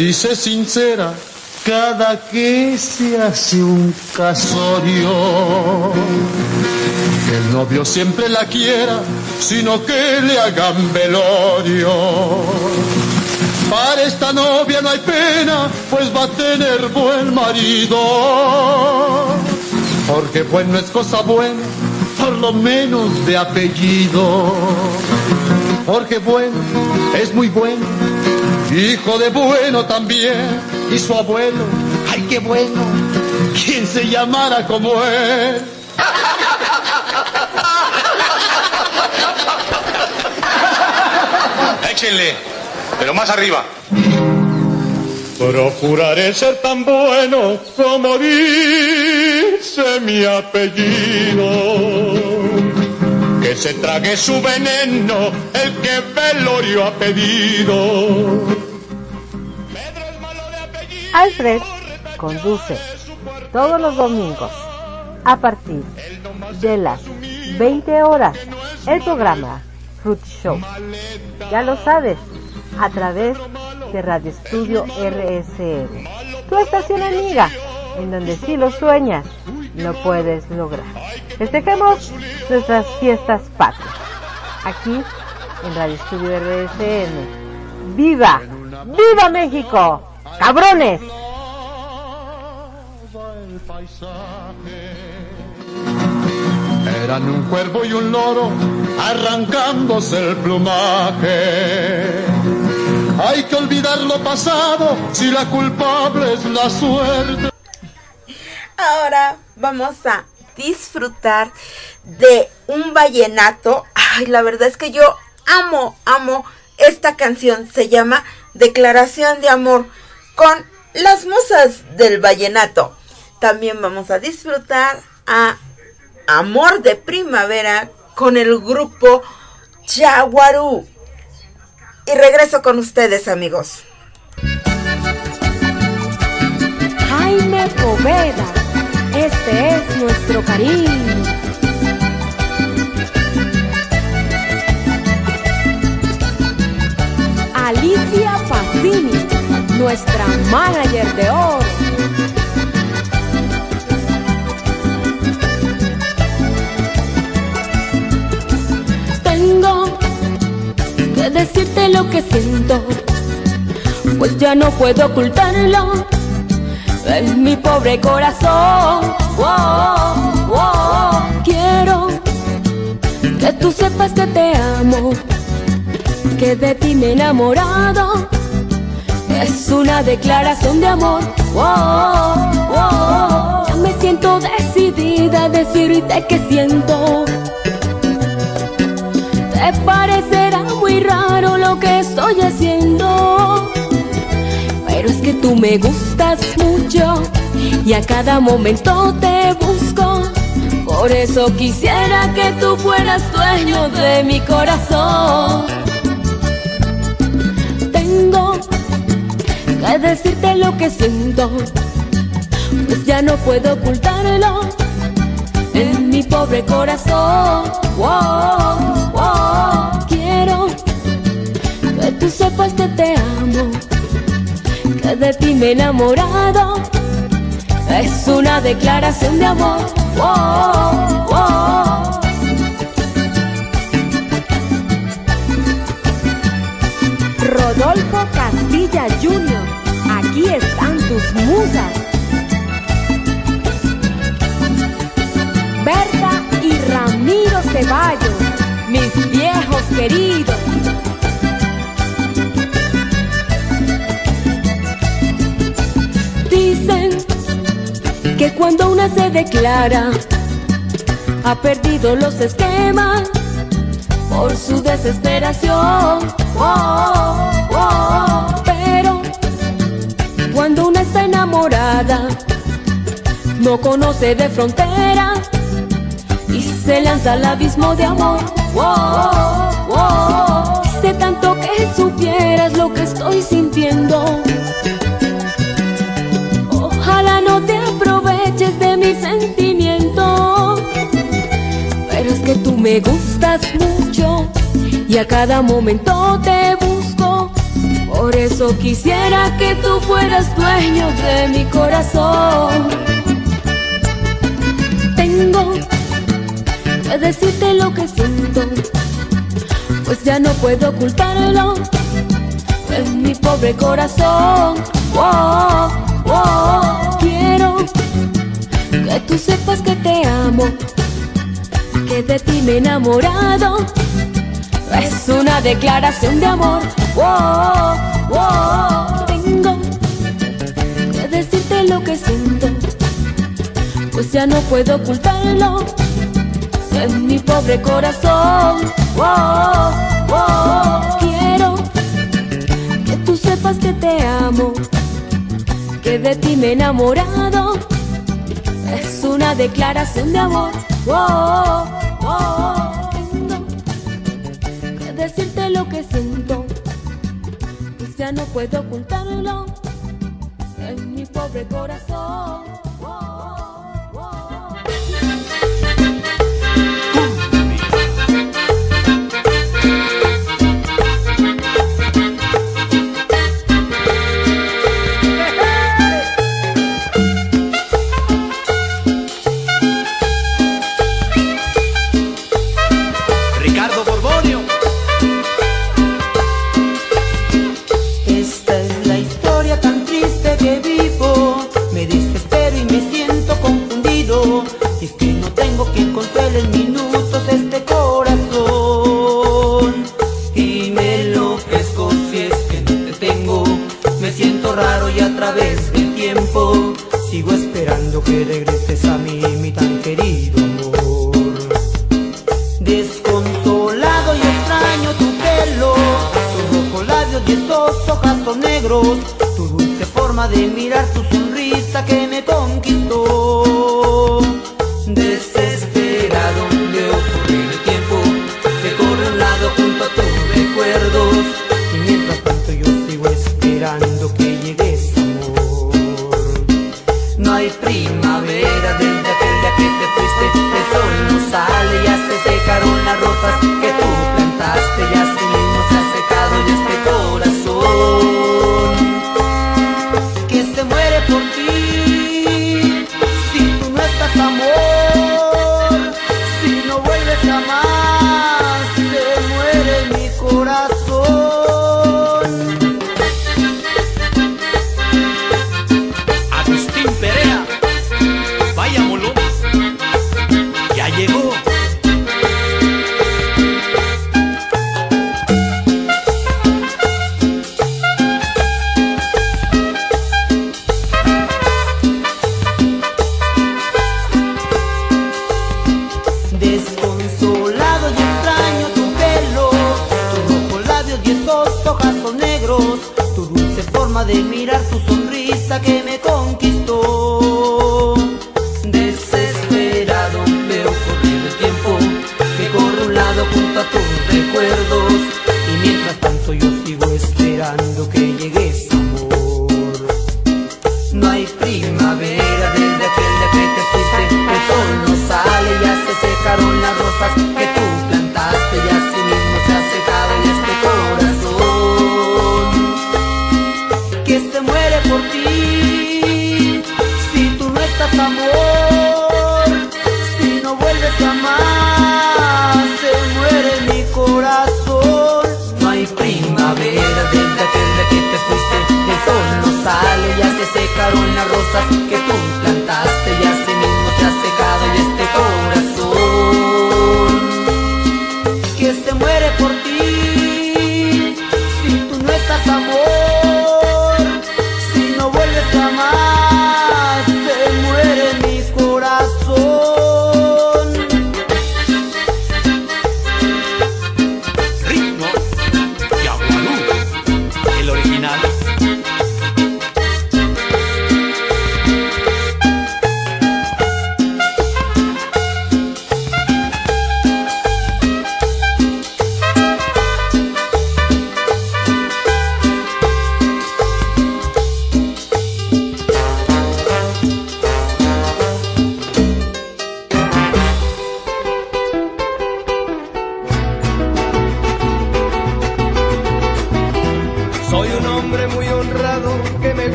dice sincera cada que se hace un casorio. Que el novio siempre la quiera, sino que le hagan velorio. Para esta novia no hay pena, pues va a tener buen marido. Porque bueno es cosa buena, por lo menos de apellido. Porque bueno es muy bueno, hijo de bueno también. Y su abuelo, ay qué bueno, quien se llamara como él. Échenle, pero más arriba. Procuraré ser tan bueno como dice mi apellido. Que se trague su veneno el que velorio ha pedido. Alfred conduce todos los domingos a partir de las 20 horas el programa Fruit Show. Ya lo sabes, a través de Radio Estudio RSM, tu estación amiga, en donde si lo sueñas, lo puedes lograr. Festejemos nuestras fiestas patrias, aquí en Radio Estudio RSM. ¡Viva! ¡Viva México! ¡Cabrones! Eran un cuervo y un loro arrancándose el plumaje. Hay que olvidar lo pasado si la culpable es la suerte. Ahora vamos a disfrutar de un vallenato. Ay, la verdad es que yo amo, amo esta canción. Se llama Declaración de Amor con las musas del vallenato. También vamos a disfrutar a Amor de Primavera con el grupo Yaguarú. Y regreso con ustedes, amigos. Jaime Poveda, este es nuestro cariño. Alicia Pacini, nuestra manager de oro. Tengo que decirte lo que siento, pues ya no puedo ocultarlo en mi pobre corazón. Wow, wow. Quiero que tú sepas que te amo, que de ti me he enamorado. Es una declaración de amor. Wow, wow. Ya me siento decidida a decirte que siento. Te parecerá muy raro lo que estoy haciendo. Pero es que tú me gustas mucho y a cada momento te busco. Por eso quisiera que tú fueras dueño de mi corazón. Tengo que decirte lo que siento, pues ya no puedo ocultarlo en mi pobre corazón. Quiero que tú sepas que te amo que de ti me he enamorado. Es una declaración de amor. Wow, wow. Rodolfo Castilla Jr., aquí están tus musas. Berta y Ramiro Ceballos, mis viejos queridos. Dicen que cuando una se declara, ha perdido los esquemas por su desesperación. Oh, oh, pero cuando una está enamorada, no conoce de frontera y se lanza al abismo de amor. Oh, oh, sé tanto que supieras lo que estoy sintiendo. Ojalá no te aproveches de mi sentimiento. Que tú me gustas mucho y a cada momento te busco. Por eso quisiera que tú fueras dueño de mi corazón. Tengo que decirte lo que siento, pues ya no puedo ocultarlo en mi pobre corazón. Wow, wow. Quiero que tú sepas que te amo, que de ti me he enamorado. Es una declaración de amor. Wow, wow. Tengo que decirte lo que siento, pues ya no puedo ocultarlo en mi pobre corazón. Wow, wow. Quiero que tú sepas que te amo, que de ti me he enamorado. Es una declaración de amor. Wow. Tengo que decirte lo que siento, pues ya no puedo ocultarlo en mi pobre corazón.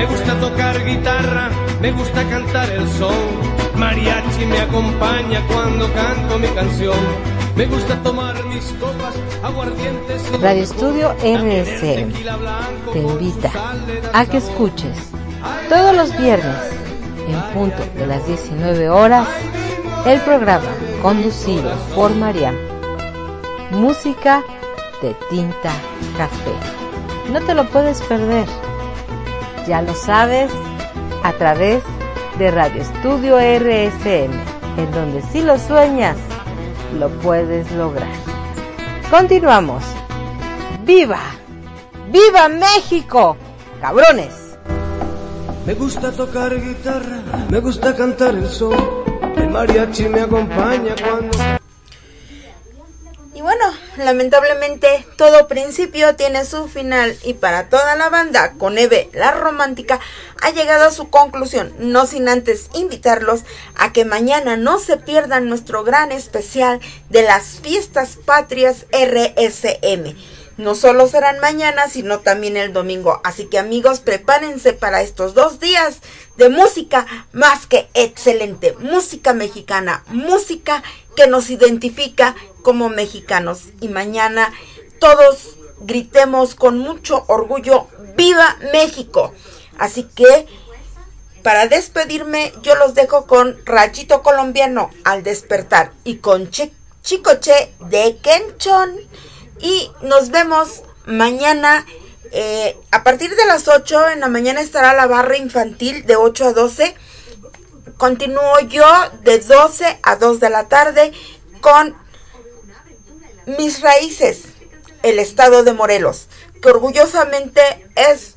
Me gusta tocar guitarra, me gusta cantar el son. Mariachi me acompaña cuando canto mi canción. Me gusta tomar mis copas, aguardientes. Radio. Estudio RSM te invita a que escuches todos los viernes en punto de las 19 horas el programa conducido por Mariam. Música de tinta café. No te lo puedes perder. Ya lo sabes a través de Radio Estudio RSM, en donde si lo sueñas, lo puedes lograr. Continuamos. ¡Viva! ¡Viva México! ¡Cabrones! Me gusta tocar guitarra, me gusta cantar el son. El mariachi me acompaña cuando. Lamentablemente todo principio tiene su final y para toda la banda con Eve la romántica ha llegado a su conclusión, no sin antes invitarlos a que mañana no se pierdan nuestro gran especial de las fiestas patrias RSM. No solo serán mañana, sino también el domingo. Así que amigos, prepárense para estos dos días de música más que excelente. Música mexicana, música que nos identifica como mexicanos. Y mañana todos gritemos con mucho orgullo, ¡Viva México! Así que para despedirme, yo los dejo con Rayito Colombiano al despertar y con Chi- Chicoche de Kenchon. Y nos vemos mañana eh, a partir de las 8. En la mañana estará la barra infantil de 8 a 12. Continúo yo de 12 a 2 de la tarde con mis raíces, el estado de Morelos, que orgullosamente es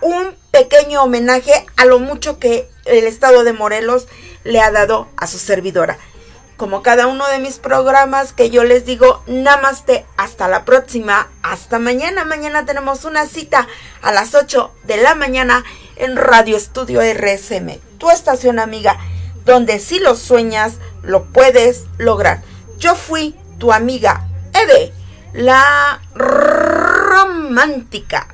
un pequeño homenaje a lo mucho que el estado de Morelos le ha dado a su servidora. Como cada uno de mis programas que yo les digo, namaste, hasta la próxima, hasta mañana. Mañana tenemos una cita a las 8 de la mañana en Radio Estudio RSM, tu estación amiga, donde si lo sueñas, lo puedes lograr. Yo fui tu amiga Eve, la romántica.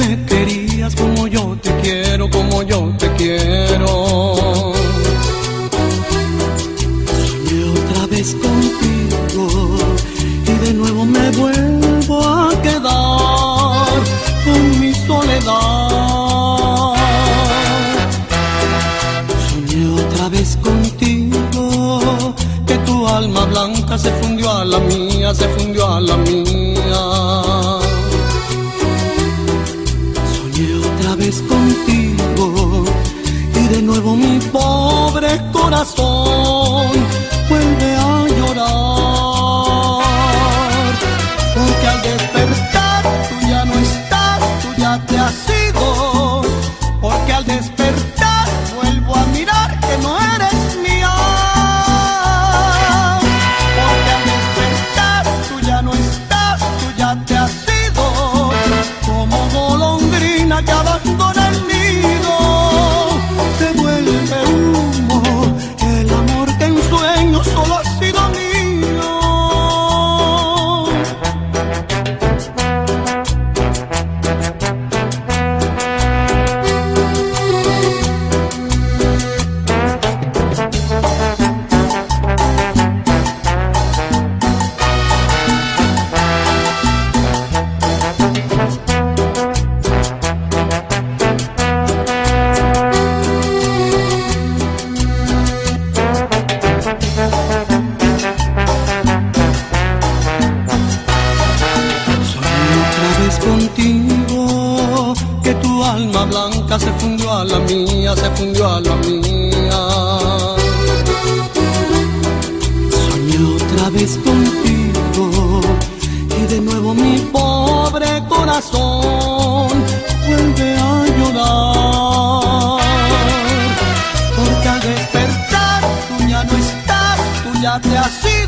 Me querías como yo te quiero, como yo te quiero. Soñé otra vez contigo y de nuevo me vuelvo a quedar con mi soledad. Soñé otra vez contigo que tu alma blanca se fundió a la mía, se fundió a la mía. Corazón corazón vuelve a llorar. Porque al despertar tú ya no estás, tú ya te has ido.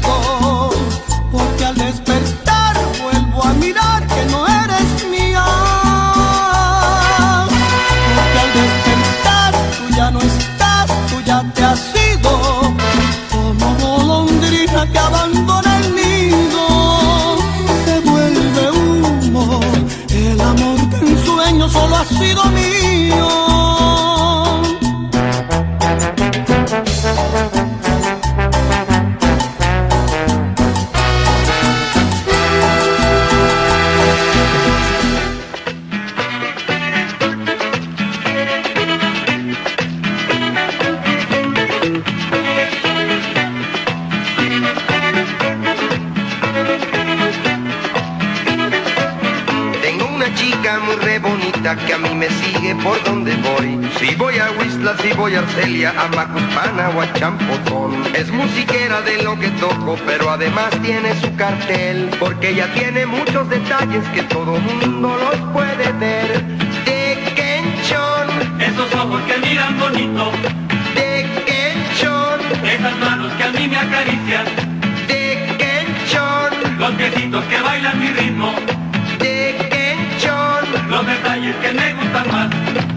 Que toco, pero además tiene su cartel. Porque ella tiene muchos detalles que todo mundo los puede ver. De Kenchon, Esos ojos que miran bonito, de Kenchon, esas manos que a mí me acarician, de Kenchon, los piecitos que bailan mi ritmo, de Kenchon. los detalles que me gustan más.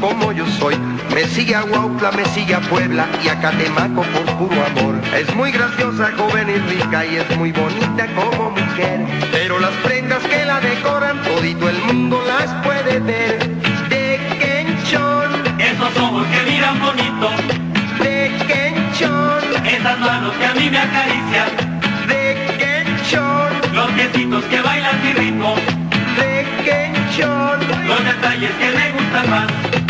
Como yo soy. Me sigue a Huautla, me sigue a Puebla y a Catemaco por puro amor. Es muy graciosa, joven y rica y es muy bonita como mujer. Pero las prendas que la decoran, todito el mundo las puede ver. De Kenchon, Esos ojos que miran bonito, de Kenchon, esas manos que a mí me acarician, de Kenchon, los piecitos que bailan mi ritmo, de Kenchon. los detalles que me gustan más.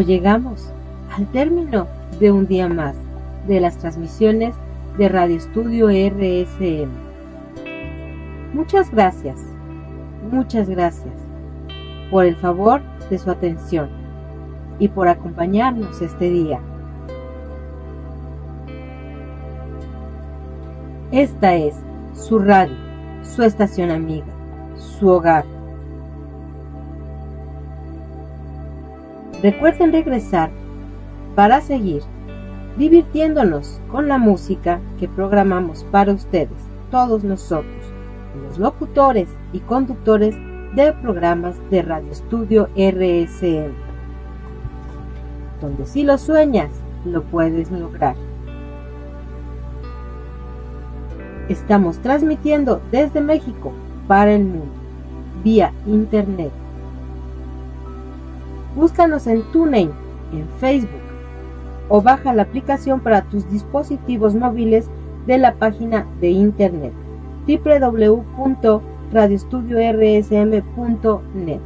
Llegamos al término de un día más de las transmisiones de Radio Estudio RSM. Muchas gracias, muchas gracias por el favor de su atención y por acompañarnos este día. Esta es su radio, su estación amiga, su hogar. Recuerden regresar para seguir divirtiéndonos con la música que programamos para ustedes, todos nosotros, los locutores y conductores de programas de Radio Estudio RSM, donde si lo sueñas, lo puedes lograr. Estamos transmitiendo desde México para el mundo, vía internet. Búscanos en TuneIn, en Facebook o baja la aplicación para tus dispositivos móviles de la página de internet www.radioestudiorsm.net.